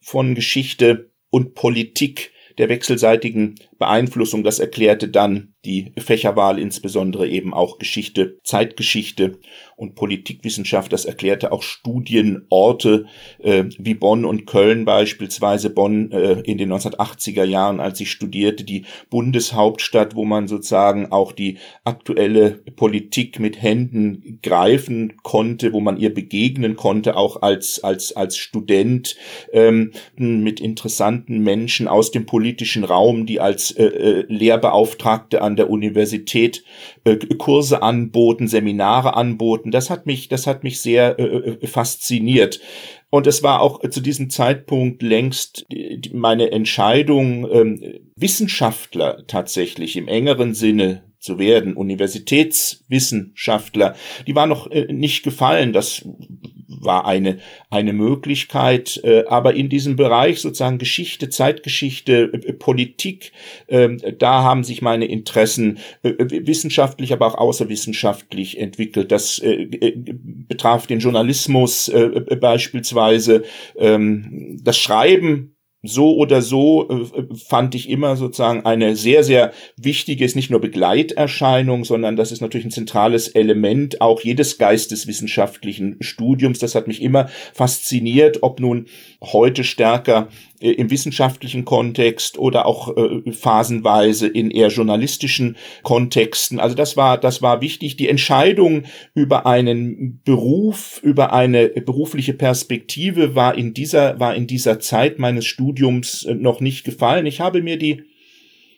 von Geschichte und Politik der wechselseitigen Beeinflussung. Das erklärte dann die Fächerwahl, insbesondere eben auch Geschichte, Zeitgeschichte und Politikwissenschaft. Das erklärte auch Studienorte äh, wie Bonn und Köln beispielsweise. Bonn äh, in den 1980er Jahren, als ich studierte, die Bundeshauptstadt, wo man sozusagen auch die aktuelle Politik mit Händen greifen konnte, wo man ihr begegnen konnte, auch als, als, als Student ähm, mit interessanten Menschen aus dem politischen Raum, die als äh, äh, Lehrbeauftragte an der Universität äh, Kurse anboten, Seminare anboten. Das hat mich, das hat mich sehr äh, äh fasziniert. Und es war auch zu diesem Zeitpunkt längst meine Entscheidung, ähm, Wissenschaftler tatsächlich im engeren Sinne zu werden, Universitätswissenschaftler, die war noch äh, nicht gefallen. Das war eine, eine Möglichkeit, äh, aber in diesem Bereich sozusagen Geschichte, Zeitgeschichte, äh, Politik, äh, da haben sich meine Interessen äh, wissenschaftlich, aber auch außerwissenschaftlich entwickelt. Das äh, äh, betraf den Journalismus beispielsweise, ähm, das Schreiben so oder so äh, fand ich immer sozusagen eine sehr, sehr wichtige, ist nicht nur Begleiterscheinung, sondern das ist natürlich ein zentrales Element auch jedes geisteswissenschaftlichen Studiums. Das hat mich immer fasziniert, ob nun heute stärker äh, im wissenschaftlichen Kontext oder auch äh, phasenweise in eher journalistischen Kontexten. Also das war, das war wichtig. Die Entscheidung über einen Beruf, über eine berufliche Perspektive war in dieser, war in dieser Zeit meines Studiums äh, noch nicht gefallen. Ich habe mir die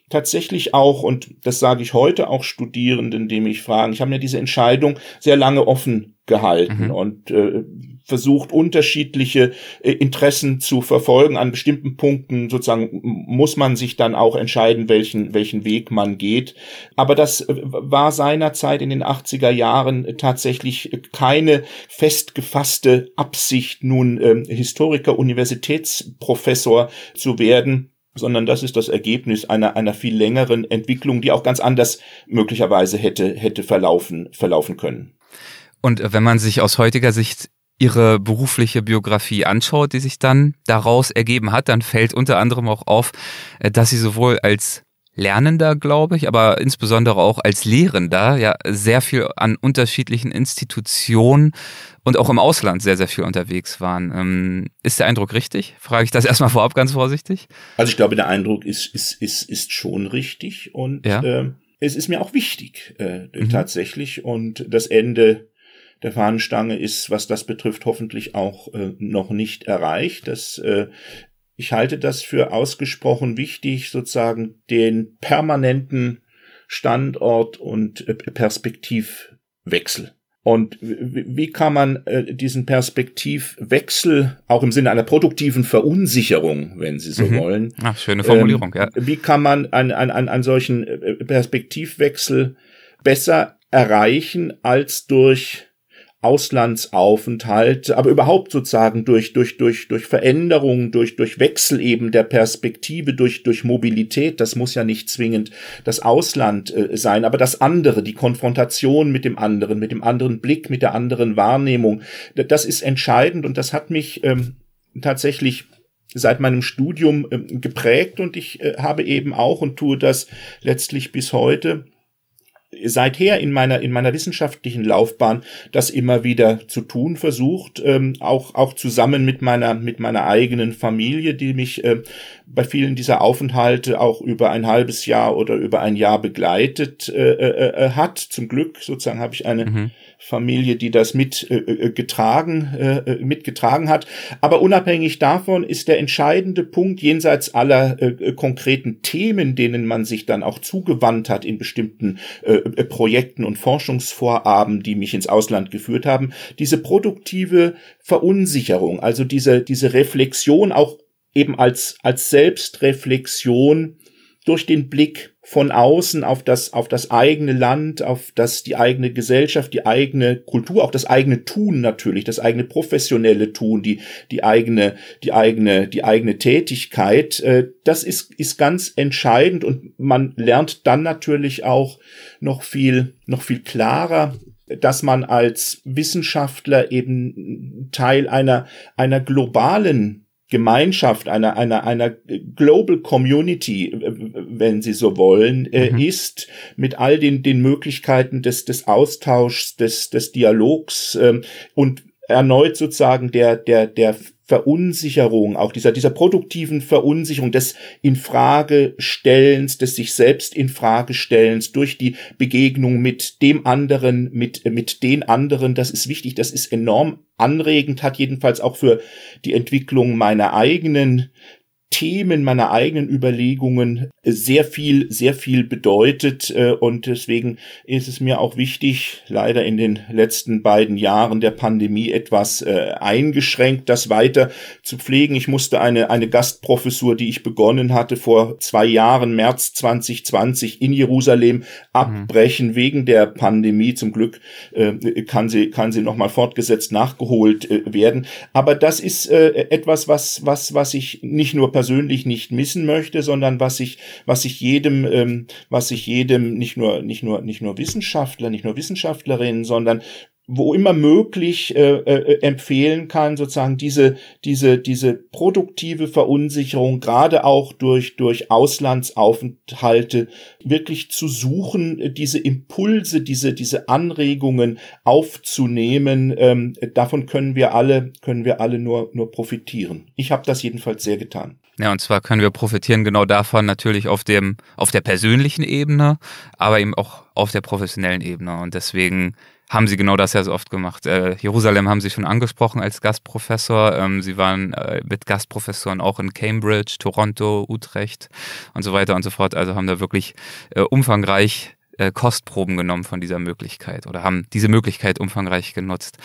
tatsächlich auch, und das sage ich heute auch Studierenden, die mich fragen, ich habe mir diese Entscheidung sehr lange offen gehalten mhm. und äh, versucht, unterschiedliche äh, Interessen zu verfolgen. An bestimmten Punkten sozusagen muss man sich dann auch entscheiden, welchen, welchen Weg man geht. Aber das äh, war seinerzeit in den 80er Jahren tatsächlich keine festgefasste Absicht, nun äh, Historiker, Universitätsprofessor zu werden sondern das ist das Ergebnis einer, einer viel längeren Entwicklung, die auch ganz anders möglicherweise hätte, hätte verlaufen, verlaufen können. Und wenn man sich aus heutiger Sicht ihre berufliche Biografie anschaut, die sich dann daraus ergeben hat, dann fällt unter anderem auch auf, äh, dass sie sowohl als Lernender, glaube ich, aber insbesondere auch als Lehrender ja sehr viel an unterschiedlichen Institutionen und auch im Ausland sehr, sehr viel unterwegs waren. Ähm, ist der Eindruck richtig? Frage ich das erstmal vorab ganz vorsichtig. Also ich glaube, der Eindruck ist, ist, ist, ist schon richtig und ja. äh, es ist mir auch wichtig äh, mhm. tatsächlich und das Ende der Fahnenstange ist, was das betrifft, hoffentlich auch äh, noch nicht erreicht. Das äh, ich halte das für ausgesprochen wichtig, sozusagen den permanenten Standort und äh, Perspektivwechsel. Und wie kann man äh, diesen Perspektivwechsel auch im Sinne einer produktiven Verunsicherung, wenn Sie so mhm. wollen, Ach, schöne Formulierung, ähm, ja. Wie kann man an, an, an solchen äh, Perspektivwechsel besser erreichen als durch Auslandsaufenthalt, aber überhaupt sozusagen durch, durch, durch, durch Veränderung, durch, durch Wechsel eben der Perspektive, durch, durch Mobilität. Das muss ja nicht zwingend das Ausland äh, sein, aber das andere, die Konfrontation mit dem anderen, mit dem anderen Blick, mit der anderen Wahrnehmung, das ist entscheidend und das hat mich ähm, tatsächlich seit meinem Studium äh, geprägt und ich äh, habe eben auch und tue das letztlich bis heute seither in meiner in meiner wissenschaftlichen Laufbahn das immer wieder zu tun versucht, ähm, auch auch zusammen mit meiner mit meiner eigenen Familie, die mich äh, bei vielen dieser Aufenthalte auch über ein halbes Jahr oder über ein Jahr begleitet äh, äh, äh hat. Zum Glück sozusagen habe ich eine mhm. Familie, die das mit äh, äh getragen, äh, äh, mitgetragen hat. Aber unabhängig davon ist der entscheidende Punkt jenseits aller äh, konkreten Themen, denen man sich dann auch zugewandt hat in bestimmten äh, äh, Projekten und Forschungsvorhaben, die mich ins Ausland geführt haben, diese produktive Verunsicherung, also diese, diese Reflexion auch eben als, als Selbstreflexion durch den Blick von außen auf das, auf das eigene Land, auf das, die eigene Gesellschaft, die eigene Kultur, auch das eigene Tun natürlich, das eigene professionelle Tun, die, die eigene, die eigene, die eigene Tätigkeit, äh, das ist, ist ganz entscheidend und man lernt dann natürlich auch noch viel, noch viel klarer, dass man als Wissenschaftler eben Teil einer, einer globalen Gemeinschaft, einer, einer, einer Global Community, wenn Sie so wollen, äh, mhm. ist mit all den, den Möglichkeiten des, des Austauschs, des, des Dialogs ähm, und erneut sozusagen der, der, der Verunsicherung, auch dieser, dieser produktiven Verunsicherung des Infragestellens, des sich selbst Infragestellens durch die Begegnung mit dem anderen, mit, mit den anderen, das ist wichtig, das ist enorm anregend, hat jedenfalls auch für die Entwicklung meiner eigenen Themen meiner eigenen Überlegungen sehr viel, sehr viel bedeutet. Äh, und deswegen ist es mir auch wichtig, leider in den letzten beiden Jahren der Pandemie etwas äh, eingeschränkt, das weiter zu pflegen. Ich musste eine, eine Gastprofessur, die ich begonnen hatte vor zwei Jahren, März 2020 in Jerusalem, abbrechen mhm. wegen der Pandemie. Zum Glück äh, kann sie, kann sie nochmal fortgesetzt nachgeholt werden. Aber das ist etwas, was, was, was ich nicht nur persönlich nicht missen möchte, sondern was ich, was ich jedem, ähm, was ich jedem, nicht nur, nicht nur, nicht nur Wissenschaftler, nicht nur Wissenschaftlerinnen, sondern wo immer möglich äh, äh, empfehlen kann, sozusagen diese diese diese produktive Verunsicherung gerade auch durch durch Auslandsaufenthalte wirklich zu suchen, diese Impulse, diese diese Anregungen aufzunehmen. Ähm, davon können wir alle können wir alle nur nur profitieren. Ich habe das jedenfalls sehr getan. Ja, und zwar können wir profitieren genau davon natürlich auf dem auf der persönlichen Ebene, aber eben auch auf der professionellen Ebene und deswegen haben sie genau das ja so oft gemacht. Äh, Jerusalem haben sie schon angesprochen als Gastprofessor. Ähm, sie waren äh, mit Gastprofessoren auch in Cambridge, Toronto, Utrecht und so weiter und so fort. Also haben da wirklich äh, umfangreich äh, Kostproben genommen von dieser Möglichkeit oder haben diese Möglichkeit umfangreich genutzt.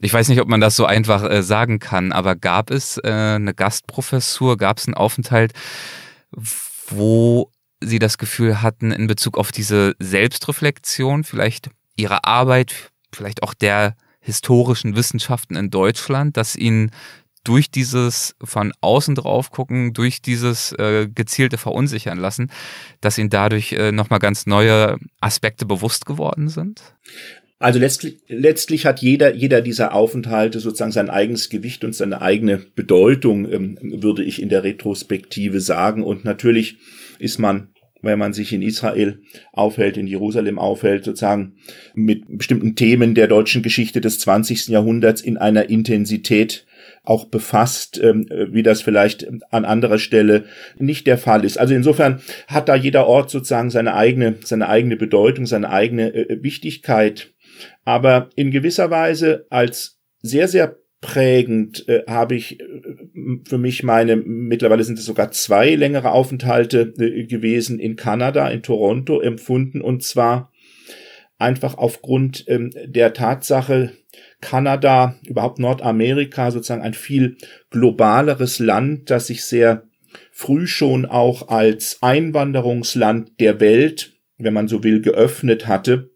Ich weiß nicht, ob man das so einfach äh, sagen kann, aber gab es äh, eine Gastprofessur, gab es einen Aufenthalt, wo Sie das Gefühl hatten, in Bezug auf diese Selbstreflexion vielleicht ihrer Arbeit, vielleicht auch der historischen Wissenschaften in Deutschland, dass ihnen durch dieses von außen drauf gucken, durch dieses äh, gezielte Verunsichern lassen, dass ihnen dadurch äh, nochmal ganz neue Aspekte bewusst geworden sind? Also letztlich, letztlich hat jeder, jeder dieser Aufenthalte sozusagen sein eigenes Gewicht und seine eigene Bedeutung, ähm, würde ich in der Retrospektive sagen. Und natürlich ist man wenn man sich in Israel aufhält, in Jerusalem aufhält, sozusagen mit bestimmten Themen der deutschen Geschichte des 20. Jahrhunderts in einer Intensität auch befasst, ähm, wie das vielleicht an anderer Stelle nicht der Fall ist. Also insofern hat da jeder Ort sozusagen seine eigene, seine eigene Bedeutung, seine eigene äh, Wichtigkeit. Aber in gewisser Weise als sehr, sehr prägend äh, habe ich äh, für mich meine, mittlerweile sind es sogar zwei längere Aufenthalte äh, gewesen in Kanada, in Toronto empfunden und zwar einfach aufgrund ähm, der Tatsache, Kanada, überhaupt Nordamerika, sozusagen ein viel globaleres Land, das sich sehr früh schon auch als Einwanderungsland der Welt, wenn man so will, geöffnet hatte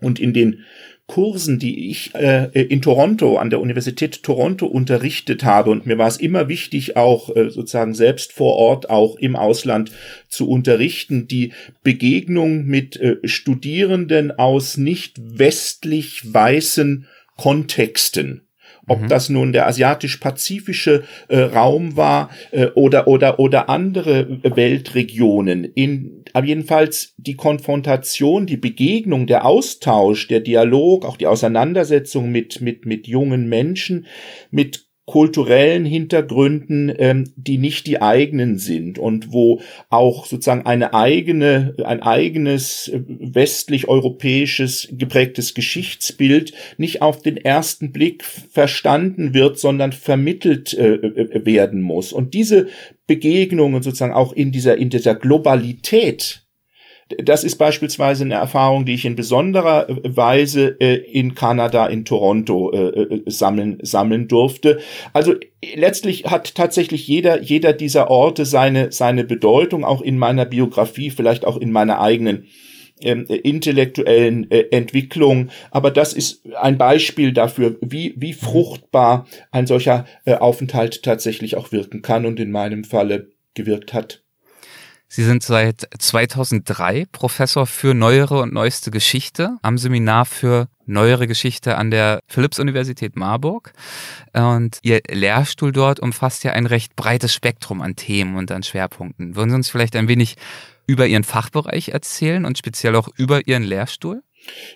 und in den Kursen, die ich äh, in Toronto, an der Universität Toronto unterrichtet habe. Und mir war es immer wichtig, auch äh, sozusagen selbst vor Ort, auch im Ausland zu unterrichten, die Begegnung mit äh, Studierenden aus nicht westlich weißen Kontexten ob mhm. das nun der asiatisch-pazifische äh, Raum war äh, oder oder oder andere Weltregionen. In aber jedenfalls die Konfrontation, die Begegnung, der Austausch, der Dialog, auch die Auseinandersetzung mit mit mit jungen Menschen, mit kulturellen Hintergründen, ähm, die nicht die eigenen sind und wo auch sozusagen eine eigene, ein eigenes äh, westlich-europäisches geprägtes Geschichtsbild nicht auf den ersten Blick verstanden wird, sondern vermittelt äh, äh werden muss. Und diese Begegnungen sozusagen auch in dieser, in dieser Globalität das ist beispielsweise eine Erfahrung, die ich in besonderer Weise äh, in Kanada, in Toronto äh, äh, sammeln, sammeln durfte. Also letztlich hat tatsächlich jeder, jeder dieser Orte seine, seine Bedeutung, auch in meiner Biografie, vielleicht auch in meiner eigenen ähm, intellektuellen äh, Entwicklung. Aber das ist ein Beispiel dafür, wie, wie fruchtbar ein solcher äh, Aufenthalt tatsächlich auch wirken kann und in meinem Falle gewirkt hat. Sie sind seit 2003 Professor für neuere und neueste Geschichte am Seminar für neuere Geschichte an der Philipps-Universität Marburg. Und Ihr Lehrstuhl dort umfasst ja ein recht breites Spektrum an Themen und an Schwerpunkten. Würden Sie uns vielleicht ein wenig über Ihren Fachbereich erzählen und speziell auch über Ihren Lehrstuhl?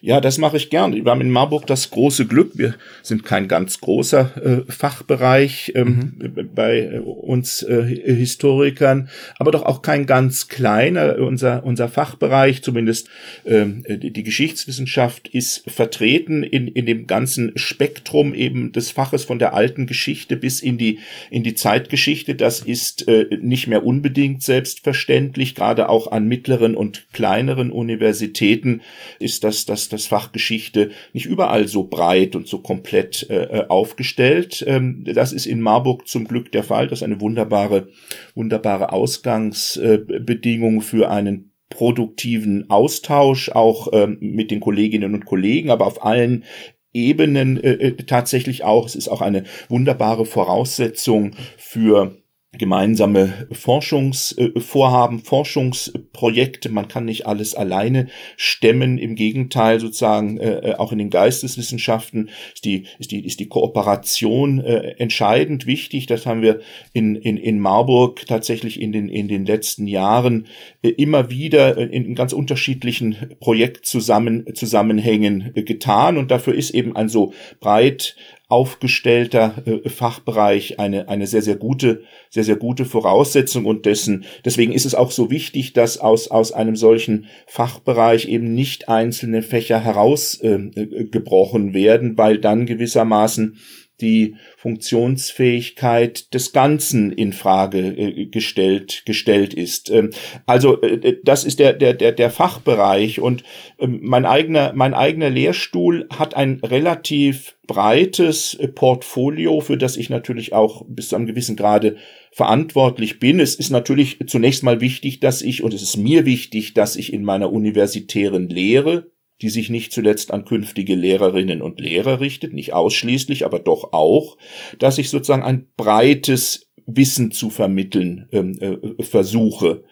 Ja, das mache ich gern. Wir haben in Marburg das große Glück. Wir sind kein ganz großer äh, Fachbereich ähm, mhm. bei uns äh, Historikern, aber doch auch kein ganz kleiner. Unser, unser Fachbereich, zumindest ähm, die, die Geschichtswissenschaft, ist vertreten in, in dem ganzen Spektrum eben des Faches von der alten Geschichte bis in die, in die Zeitgeschichte. Das ist äh, nicht mehr unbedingt selbstverständlich. Gerade auch an mittleren und kleineren Universitäten ist das dass das Fach Geschichte nicht überall so breit und so komplett äh, äh, aufgestellt. Ähm, das ist in Marburg zum Glück der Fall. Das ist eine wunderbare, wunderbare Ausgangsbedingung für einen produktiven Austausch, auch ähm, mit den Kolleginnen und Kollegen, aber auf allen Ebenen äh, äh tatsächlich auch. Es ist auch eine wunderbare Voraussetzung für gemeinsame Forschungsvorhaben, Forschungsprojekte. Man kann nicht alles alleine stemmen. Im Gegenteil, sozusagen äh, äh, auch in den Geisteswissenschaften ist die ist die ist die Kooperation äh, entscheidend wichtig. Das haben wir in in in Marburg tatsächlich in den in den letzten Jahren äh, immer wieder in ganz unterschiedlichen Projektzusammenhängen äh, getan. Und dafür ist eben ein so breit aufgestellter äh, Fachbereich eine, eine sehr, sehr gute, sehr, sehr gute Voraussetzung und dessen, deswegen ist es auch so wichtig, dass aus, aus einem solchen Fachbereich eben nicht einzelne Fächer herausgebrochen äh, werden, weil dann gewissermaßen die Funktionsfähigkeit des Ganzen in Frage äh, gestellt gestellt ist. Ähm, also äh, äh, das ist der der der der Fachbereich und ähm, mein eigener mein eigener Lehrstuhl hat ein relativ breites Portfolio, für das ich natürlich auch bis zu einem gewissen Grade verantwortlich bin. Es ist natürlich zunächst mal wichtig, dass ich und es ist mir wichtig, dass ich in meiner universitären Lehre die sich nicht zuletzt an künftige Lehrerinnen und Lehrer richtet, nicht ausschließlich, aber doch auch, dass ich sozusagen ein breites Wissen zu vermitteln ähm, äh, versuche.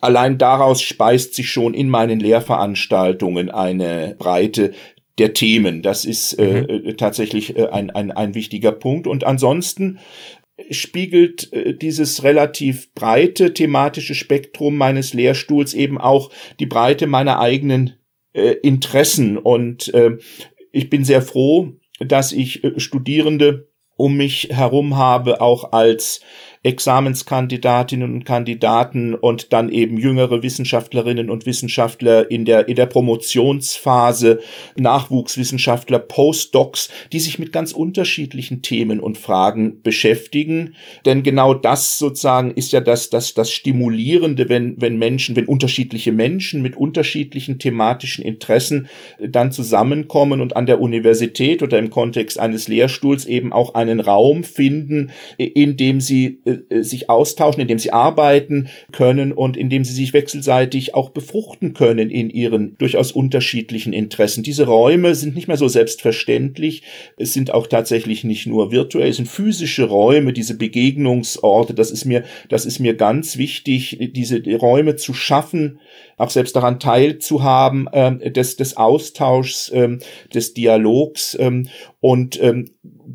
Allein daraus speist sich schon in meinen Lehrveranstaltungen eine Breite der Themen. Das ist äh, mhm. äh, tatsächlich äh, ein, ein, ein wichtiger Punkt. Und ansonsten spiegelt äh, dieses relativ breite thematische Spektrum meines Lehrstuhls eben auch die Breite meiner eigenen äh, Interessen. Und äh, ich bin sehr froh, dass ich äh, Studierende um mich herum habe, auch als Examenskandidatinnen und Kandidaten und dann eben jüngere Wissenschaftlerinnen und Wissenschaftler in der, in der Promotionsphase, Nachwuchswissenschaftler, Postdocs, die sich mit ganz unterschiedlichen Themen und Fragen beschäftigen. Denn genau das sozusagen ist ja das, das, das Stimulierende, wenn, wenn Menschen, wenn unterschiedliche Menschen mit unterschiedlichen thematischen Interessen dann zusammenkommen und an der Universität oder im Kontext eines Lehrstuhls eben auch einen Raum finden, in dem sie äh, sich austauschen, in dem sie arbeiten können und in dem sie sich wechselseitig auch befruchten können in ihren durchaus unterschiedlichen Interessen. Diese Räume sind nicht mehr so selbstverständlich. Es sind auch tatsächlich nicht nur virtuell, es sind physische Räume, diese Begegnungsorte. Das ist mir, das ist mir ganz wichtig, diese Räume zu schaffen, auch selbst daran teilzuhaben, äh, des, des Austauschs, äh, des Dialogs äh, und ähm,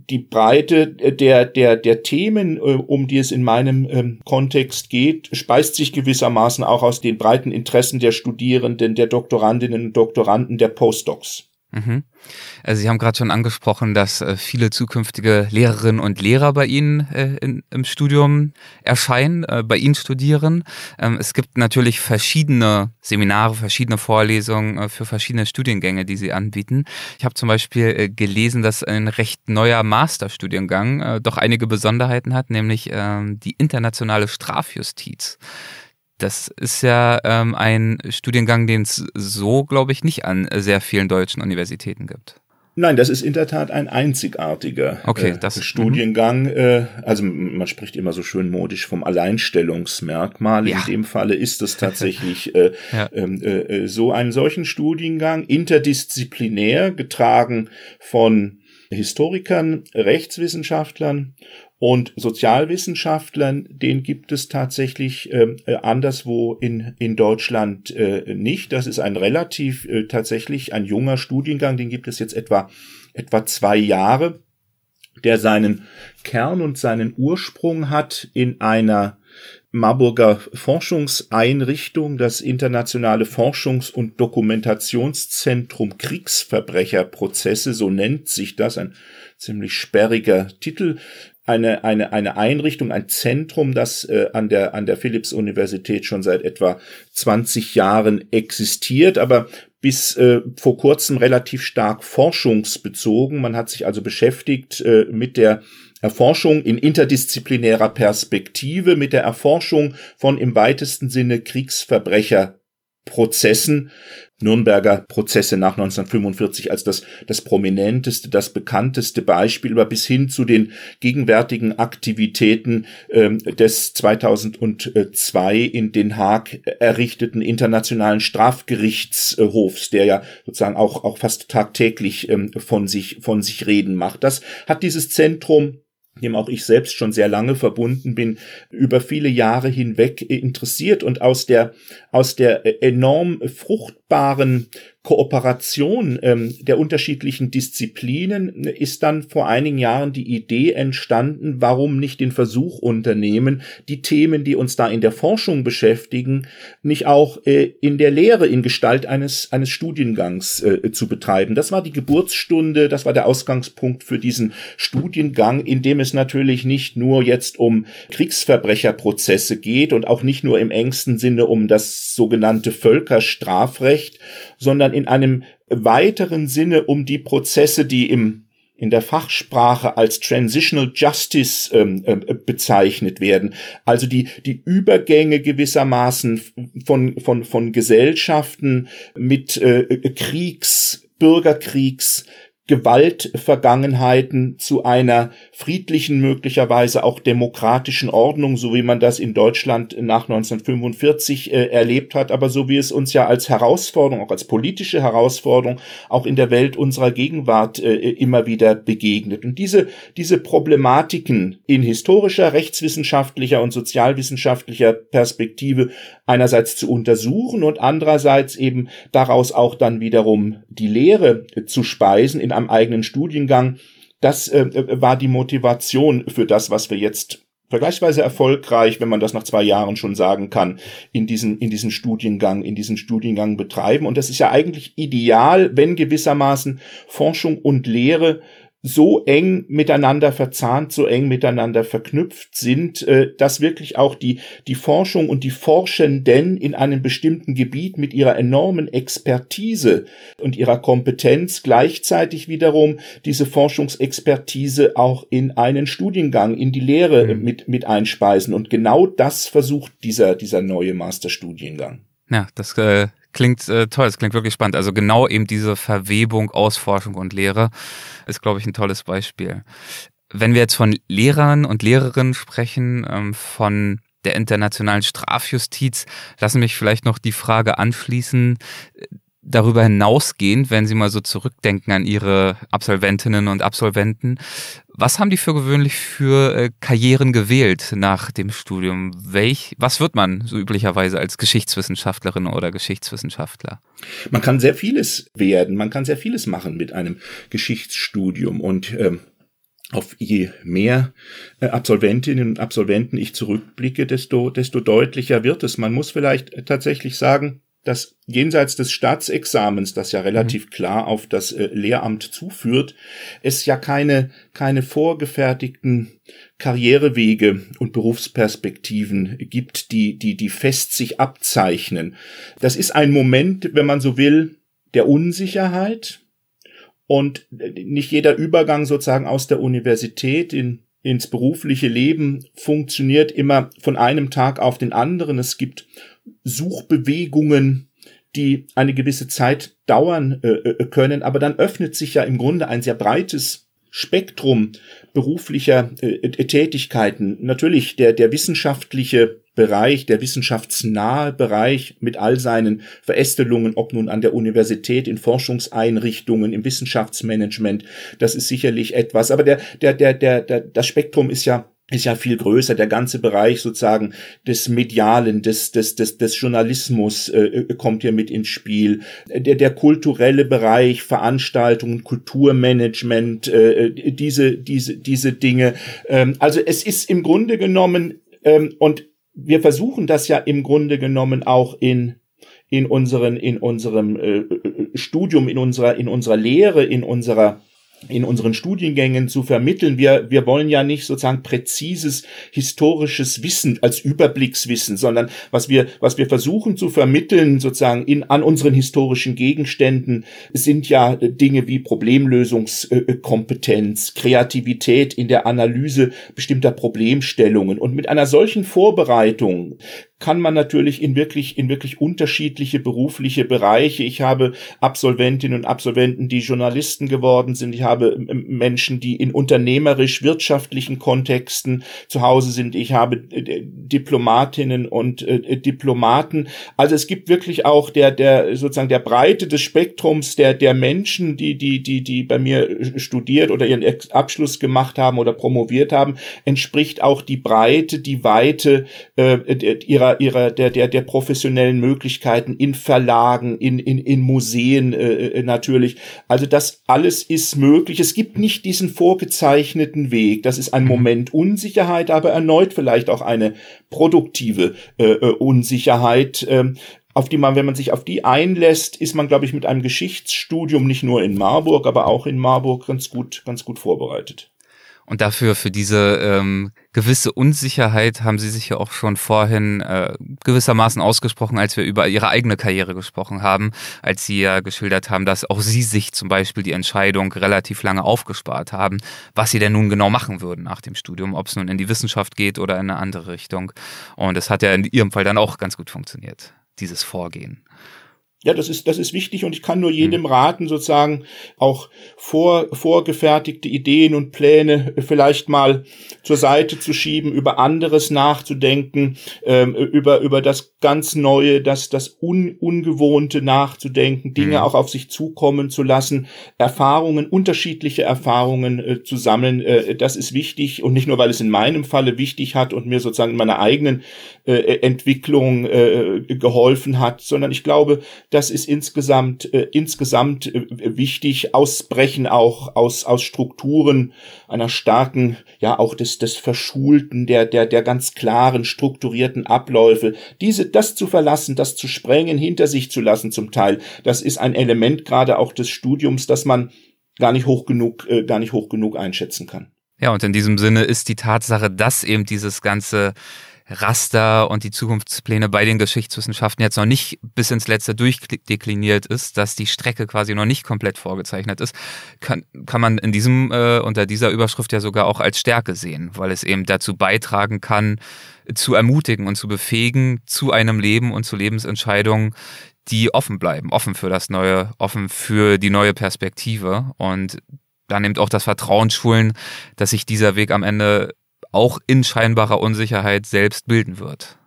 die Breite der, der, der Themen, äh, um die es in meinem ähm, Kontext geht, speist sich gewissermaßen auch aus den breiten Interessen der Studierenden, der Doktorandinnen und Doktoranden, der Postdocs. Mhm. Also Sie haben gerade schon angesprochen, dass äh, viele zukünftige Lehrerinnen und Lehrer bei Ihnen äh, in, im Studium erscheinen, äh, bei Ihnen studieren. Ähm, es gibt natürlich verschiedene Seminare, verschiedene Vorlesungen äh, für verschiedene Studiengänge, die Sie anbieten. Ich habe zum Beispiel gelesen, dass ein recht neuer Masterstudiengang doch einige Besonderheiten hat, nämlich ähm, die internationale Strafjustiz. Das ist ja ähm, ein Studiengang, den es so, glaube ich, nicht an sehr vielen deutschen Universitäten gibt. Nein, das ist in der Tat ein einzigartiger okay, das, äh, Studiengang. Äh, also man spricht immer so schön modisch vom Alleinstellungsmerkmal. Ja. In dem Falle ist es tatsächlich äh, ja. Ähm, äh, äh, so einen solchen Studiengang, interdisziplinär, getragen von Historikern, Rechtswissenschaftlern und Sozialwissenschaftlern, den gibt es tatsächlich ähm, äh, anderswo in, in Deutschland äh, nicht. Das ist ein relativ äh, tatsächlich ein junger Studiengang, den gibt es jetzt etwa, etwa zwei Jahre, der seinen Kern und seinen Ursprung hat in einer Marburger Forschungseinrichtung, das Internationale Forschungs- und Dokumentationszentrum Kriegsverbrecherprozesse, so nennt sich das, ein ziemlich sperriger Titel, eine, eine, eine Einrichtung, ein Zentrum, das äh, an der, an der Philipps-Universität schon seit etwa 20 Jahren existiert, aber bis äh, vor kurzem relativ stark forschungsbezogen. Man hat sich also beschäftigt äh, mit der Erforschung in interdisziplinärer Perspektive, mit der Erforschung von im weitesten Sinne Kriegsverbrecher Prozessen, Nürnberger Prozesse nach 1945 als das, das prominenteste, das bekannteste Beispiel, aber bis hin zu den gegenwärtigen Aktivitäten ähm, des 2002 in Den Haag errichteten Internationalen Strafgerichtshofs, der ja sozusagen auch, auch fast tagtäglich ähm, von sich, von sich reden macht. Das hat dieses Zentrum dem auch ich selbst schon sehr lange verbunden bin, über viele Jahre hinweg interessiert und aus der, aus der enorm fruchtbaren Kooperation ähm, der unterschiedlichen Disziplinen ist dann vor einigen Jahren die Idee entstanden, warum nicht den Versuch unternehmen, die Themen, die uns da in der Forschung beschäftigen, nicht auch äh, in der Lehre in Gestalt eines, eines Studiengangs äh, zu betreiben. Das war die Geburtsstunde, das war der Ausgangspunkt für diesen Studiengang, in dem es natürlich nicht nur jetzt um Kriegsverbrecherprozesse geht und auch nicht nur im engsten Sinne um das sogenannte Völkerstrafrecht, sondern in einem weiteren Sinne um die Prozesse, die im in der Fachsprache als Transitional Justice ähm, äh, bezeichnet werden. Also die, die Übergänge gewissermaßen von, von, von Gesellschaften mit äh, Kriegs, Bürgerkriegs, Gewaltvergangenheiten zu einer friedlichen, möglicherweise auch demokratischen Ordnung, so wie man das in Deutschland nach 1945 äh, erlebt hat, aber so wie es uns ja als Herausforderung, auch als politische Herausforderung, auch in der Welt unserer Gegenwart äh, immer wieder begegnet. Und diese, diese Problematiken in historischer, rechtswissenschaftlicher und sozialwissenschaftlicher Perspektive einerseits zu untersuchen und andererseits eben daraus auch dann wiederum die Lehre zu speisen in einem eigenen Studiengang. Das äh, war die Motivation für das, was wir jetzt vergleichsweise erfolgreich, wenn man das nach zwei Jahren schon sagen kann, in diesen, in diesen Studiengang, in diesen Studiengang betreiben. Und das ist ja eigentlich ideal, wenn gewissermaßen Forschung und Lehre so eng miteinander verzahnt, so eng miteinander verknüpft sind, äh, dass wirklich auch die, die Forschung und die Forschenden in einem bestimmten Gebiet mit ihrer enormen Expertise und ihrer Kompetenz gleichzeitig wiederum diese Forschungsexpertise auch in einen Studiengang, in die Lehre mhm. mit, mit einspeisen. Und genau das versucht dieser, dieser neue Masterstudiengang. Ja, das äh, klingt äh, toll, es klingt wirklich spannend. Also genau eben diese Verwebung aus Forschung und Lehre ist, glaube ich, ein tolles Beispiel. Wenn wir jetzt von Lehrern und Lehrerinnen sprechen, ähm, von der internationalen Strafjustiz, lassen mich vielleicht noch die Frage anschließen, darüber hinausgehend, wenn Sie mal so zurückdenken an Ihre Absolventinnen und Absolventen, was haben die für gewöhnlich für äh, Karrieren gewählt nach dem Studium? Welch, was wird man so üblicherweise als Geschichtswissenschaftlerin oder Geschichtswissenschaftler? Man kann sehr vieles werden, man kann sehr vieles machen mit einem Geschichtsstudium und ähm, auf je mehr äh, Absolventinnen und Absolventen ich zurückblicke, desto, desto deutlicher wird es. Man muss vielleicht tatsächlich sagen, dass jenseits des Staatsexamens, das ja relativ mhm. klar auf das äh, Lehramt zuführt, es ja keine, keine vorgefertigten Karrierewege und Berufsperspektiven gibt, die, die, die fest sich abzeichnen. Das ist ein Moment, wenn man so will, der Unsicherheit und nicht jeder Übergang sozusagen aus der Universität in ins berufliche Leben funktioniert immer von einem Tag auf den anderen. Es gibt Suchbewegungen, die eine gewisse Zeit dauern äh, äh, können, aber dann öffnet sich ja im Grunde ein sehr breites Spektrum beruflicher äh, Tätigkeiten. Natürlich der, der wissenschaftliche Bereich, der wissenschaftsnahe Bereich mit all seinen Verästelungen, ob nun an der Universität, in Forschungseinrichtungen, im Wissenschaftsmanagement, das ist sicherlich etwas. Aber der, der, der, der, der, das Spektrum ist ja ist ja viel größer, der ganze Bereich sozusagen des Medialen, des, des, des, des Journalismus äh, äh, kommt hier mit ins Spiel, der, der kulturelle Bereich, Veranstaltungen, Kulturmanagement, äh, äh, diese, diese, diese Dinge. Ähm, also es ist im Grunde genommen, ähm, und wir versuchen das ja im Grunde genommen auch in in unseren in unserem äh, äh Studium in unserer in unserer Lehre in unserer in unseren Studiengängen zu vermitteln. Wir, wir wollen ja nicht sozusagen präzises historisches Wissen als Überblickswissen, sondern was wir, was wir versuchen zu vermitteln sozusagen in, an unseren historischen Gegenständen sind ja Dinge wie Problemlösungskompetenz, Kreativität in der Analyse bestimmter Problemstellungen. Und mit einer solchen Vorbereitung kann man natürlich in wirklich, in wirklich unterschiedliche berufliche Bereiche. Ich habe Absolventinnen und Absolventen, die Journalisten geworden sind. Ich habe Menschen, die in unternehmerisch wirtschaftlichen Kontexten zu Hause sind. Ich habe äh, Diplomatinnen und äh, Diplomaten. Also es gibt wirklich auch der, der, sozusagen der Breite des Spektrums der, der Menschen, die, die, die, die bei mir studiert oder ihren Abschluss gemacht haben oder promoviert haben, entspricht auch die Breite, die Weite äh, ihrer ihrer, der, der, der professionellen Möglichkeiten in Verlagen, in, in, in Museen äh, äh, natürlich. Also das alles ist möglich. Es gibt nicht diesen vorgezeichneten Weg. Das ist ein mhm. Moment Unsicherheit, aber erneut vielleicht auch eine produktive äh, äh, Unsicherheit. Ähm, auf die man, wenn man sich auf die einlässt, ist man, glaube ich, mit einem Geschichtsstudium nicht nur in Marburg, aber auch in Marburg ganz gut, ganz gut vorbereitet. Und dafür, für diese ähm, gewisse Unsicherheit haben Sie sich ja auch schon vorhin äh, gewissermaßen ausgesprochen, als wir über Ihre eigene Karriere gesprochen haben, als Sie ja geschildert haben, dass auch Sie sich zum Beispiel die Entscheidung relativ lange aufgespart haben, was Sie denn nun genau machen würden nach dem Studium, ob es nun in die Wissenschaft geht oder in eine andere Richtung. Und es hat ja in Ihrem Fall dann auch ganz gut funktioniert, dieses Vorgehen. Ja, das ist, das ist wichtig und ich kann nur jedem mhm. raten, sozusagen auch vor, vorgefertigte Ideen und Pläne vielleicht mal zur Seite zu schieben, über anderes nachzudenken, ähm, über, über das ganz Neue, das, das Un, Ungewohnte nachzudenken, Dinge mhm. auch auf sich zukommen zu lassen, Erfahrungen, unterschiedliche Erfahrungen äh, zu sammeln. Äh, das ist wichtig und nicht nur, weil es in meinem Falle wichtig hat und mir sozusagen in meiner eigenen äh, Entwicklung äh, geholfen hat, sondern ich glaube, das ist insgesamt, äh, insgesamt äh, wichtig, Ausbrechen auch aus, aus Strukturen einer starken, ja, auch des, des Verschulten, der, der, der ganz klaren, strukturierten Abläufe. Diese, das zu verlassen, das zu sprengen, hinter sich zu lassen zum Teil, das ist ein Element gerade auch des Studiums, das man gar nicht hoch genug, äh, gar nicht hoch genug einschätzen kann. Ja, und in diesem Sinne ist die Tatsache, dass eben dieses ganze Raster und die Zukunftspläne bei den Geschichtswissenschaften jetzt noch nicht bis ins Letzte durchdekliniert ist, dass die Strecke quasi noch nicht komplett vorgezeichnet ist, kann, kann man in diesem, äh, unter dieser Überschrift ja sogar auch als Stärke sehen, weil es eben dazu beitragen kann, zu ermutigen und zu befähigen zu einem Leben und zu Lebensentscheidungen, die offen bleiben, offen für das Neue, offen für die neue Perspektive. Und dann eben auch das Vertrauen schulen, dass sich dieser Weg am Ende auch in scheinbarer Unsicherheit selbst bilden wird.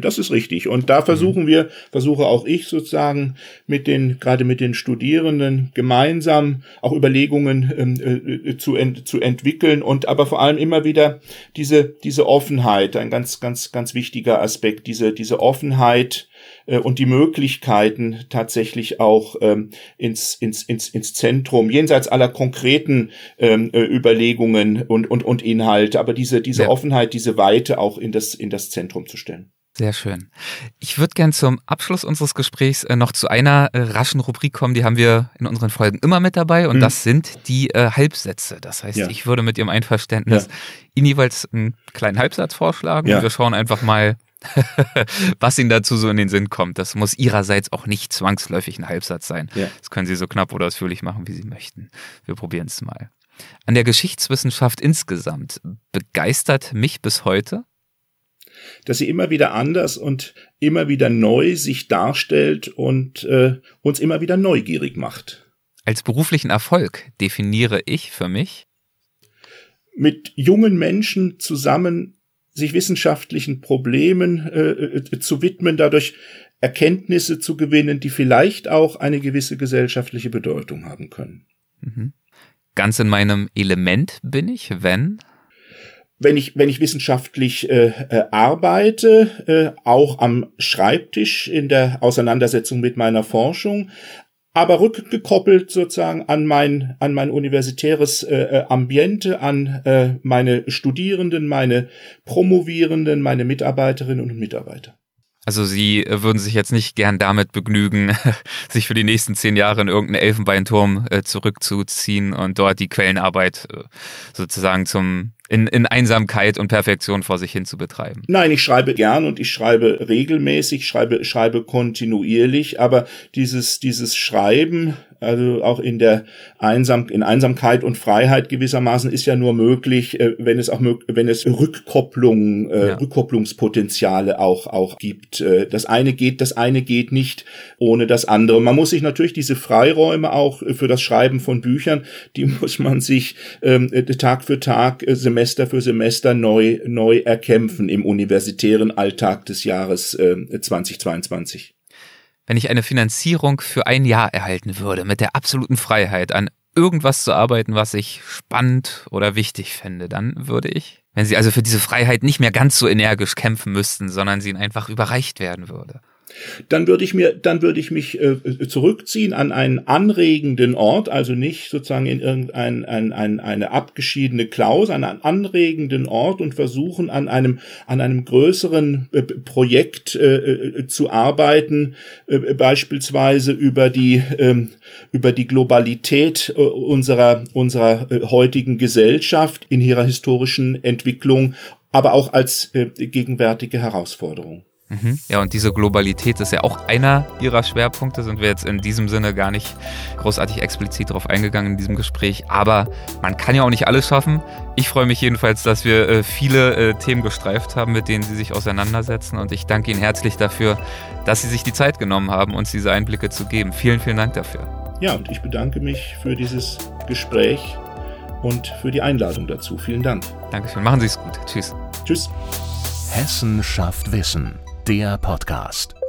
Das ist richtig. Und da versuchen wir, versuche auch ich sozusagen mit den, gerade mit den Studierenden gemeinsam auch Überlegungen ähm, äh, zu, ent, zu entwickeln und aber vor allem immer wieder diese, diese Offenheit, ein ganz, ganz, ganz wichtiger Aspekt, diese, diese Offenheit, äh, und die Möglichkeiten tatsächlich auch ähm, ins, ins, ins, ins Zentrum, jenseits aller konkreten ähm, äh, Überlegungen und, und, und Inhalte, aber diese, diese ja. Offenheit, diese Weite auch in das, in das Zentrum zu stellen. Sehr schön. Ich würde gern zum Abschluss unseres Gesprächs äh, noch zu einer äh, raschen Rubrik kommen, die haben wir in unseren Folgen immer mit dabei und mhm. das sind die äh, Halbsätze. Das heißt, ja. ich würde mit Ihrem Einverständnis ja. Ihnen jeweils einen kleinen Halbsatz vorschlagen ja. und wir schauen einfach mal, was Ihnen dazu so in den Sinn kommt. Das muss Ihrerseits auch nicht zwangsläufig ein Halbsatz sein. Das können Sie so knapp oder ausführlich machen, wie Sie möchten. Wir probieren es mal. An der Geschichtswissenschaft insgesamt begeistert mich bis heute, dass sie immer wieder anders und immer wieder neu sich darstellt und äh, uns immer wieder neugierig macht. Als beruflichen Erfolg definiere ich für mich, mit jungen Menschen zusammen sich wissenschaftlichen Problemen äh, äh, zu widmen, dadurch Erkenntnisse zu gewinnen, die vielleicht auch eine gewisse gesellschaftliche Bedeutung haben können. Mhm. Ganz in meinem Element bin ich, wenn wenn ich wenn ich wissenschaftlich äh, äh, arbeite, äh, auch am Schreibtisch in der Auseinandersetzung mit meiner Forschung, aber rückgekoppelt sozusagen an mein an mein universitäres äh, äh, Ambiente, an äh, meine Studierenden, meine Promovierenden, meine Mitarbeiterinnen und Mitarbeiter. Also Sie äh, würden sich jetzt nicht gern damit begnügen, sich für die nächsten zehn Jahre in irgendeinen Elfenbeinturm zurückzuziehen und dort die Quellenarbeit sozusagen zum in, in Einsamkeit und Perfektion vor sich hin zu betreiben. Nein, ich schreibe gern und ich schreibe regelmäßig, schreibe, schreibe kontinuierlich, aber dieses, dieses Schreiben also auch in der Einsam in Einsamkeit und Freiheit gewissermaßen ist ja nur möglich, äh, wenn es auch wenn es Rückkopplung, äh, ja. Rückkopplungspotenziale auch auch gibt. Äh, das eine geht, das eine geht nicht ohne das andere. Man muss sich natürlich diese Freiräume auch für das Schreiben von Büchern, die muss man sich ähm, Tag für Tag, Semester für Semester neu neu erkämpfen im universitären Alltag des Jahres 2022 wenn ich eine Finanzierung für ein Jahr erhalten würde, mit der absoluten Freiheit, an irgendwas zu arbeiten, was ich spannend oder wichtig fände, dann würde ich, wenn Sie also für diese Freiheit nicht mehr ganz so energisch kämpfen müssten, sondern sie Ihnen einfach überreicht werden würde dann würde ich mir, dann würde ich mich äh, zurückziehen an einen anregenden Ort, also nicht sozusagen in irgendein ein, ein, eine abgeschiedene Klaus, an einen anregenden Ort und versuchen an einem an einem größeren äh, Projekt äh, äh zu arbeiten, äh, beispielsweise über die ähm, über die Globalität äh, unserer unserer heutigen Gesellschaft in ihrer historischen Entwicklung, aber auch als gegenwärtige Herausforderung. Mhm. Ja, und diese Globalität ist ja auch einer ihrer Schwerpunkte, sind wir jetzt in diesem Sinne gar nicht großartig explizit darauf eingegangen in diesem Gespräch. Aber man kann ja auch nicht alles schaffen. Ich freue mich jedenfalls, dass wir äh, viele äh, Themen gestreift haben, mit denen Sie sich auseinandersetzen. Und ich danke Ihnen herzlich dafür, dass Sie sich die Zeit genommen haben, uns diese Einblicke zu geben. Vielen, vielen Dank dafür. Ja, und ich bedanke mich für dieses Gespräch und für die Einladung dazu. Vielen Dank. Dankeschön. Machen Sie es gut. Tschüss. Tschüss. Hessen schafft Wissen der Podcast.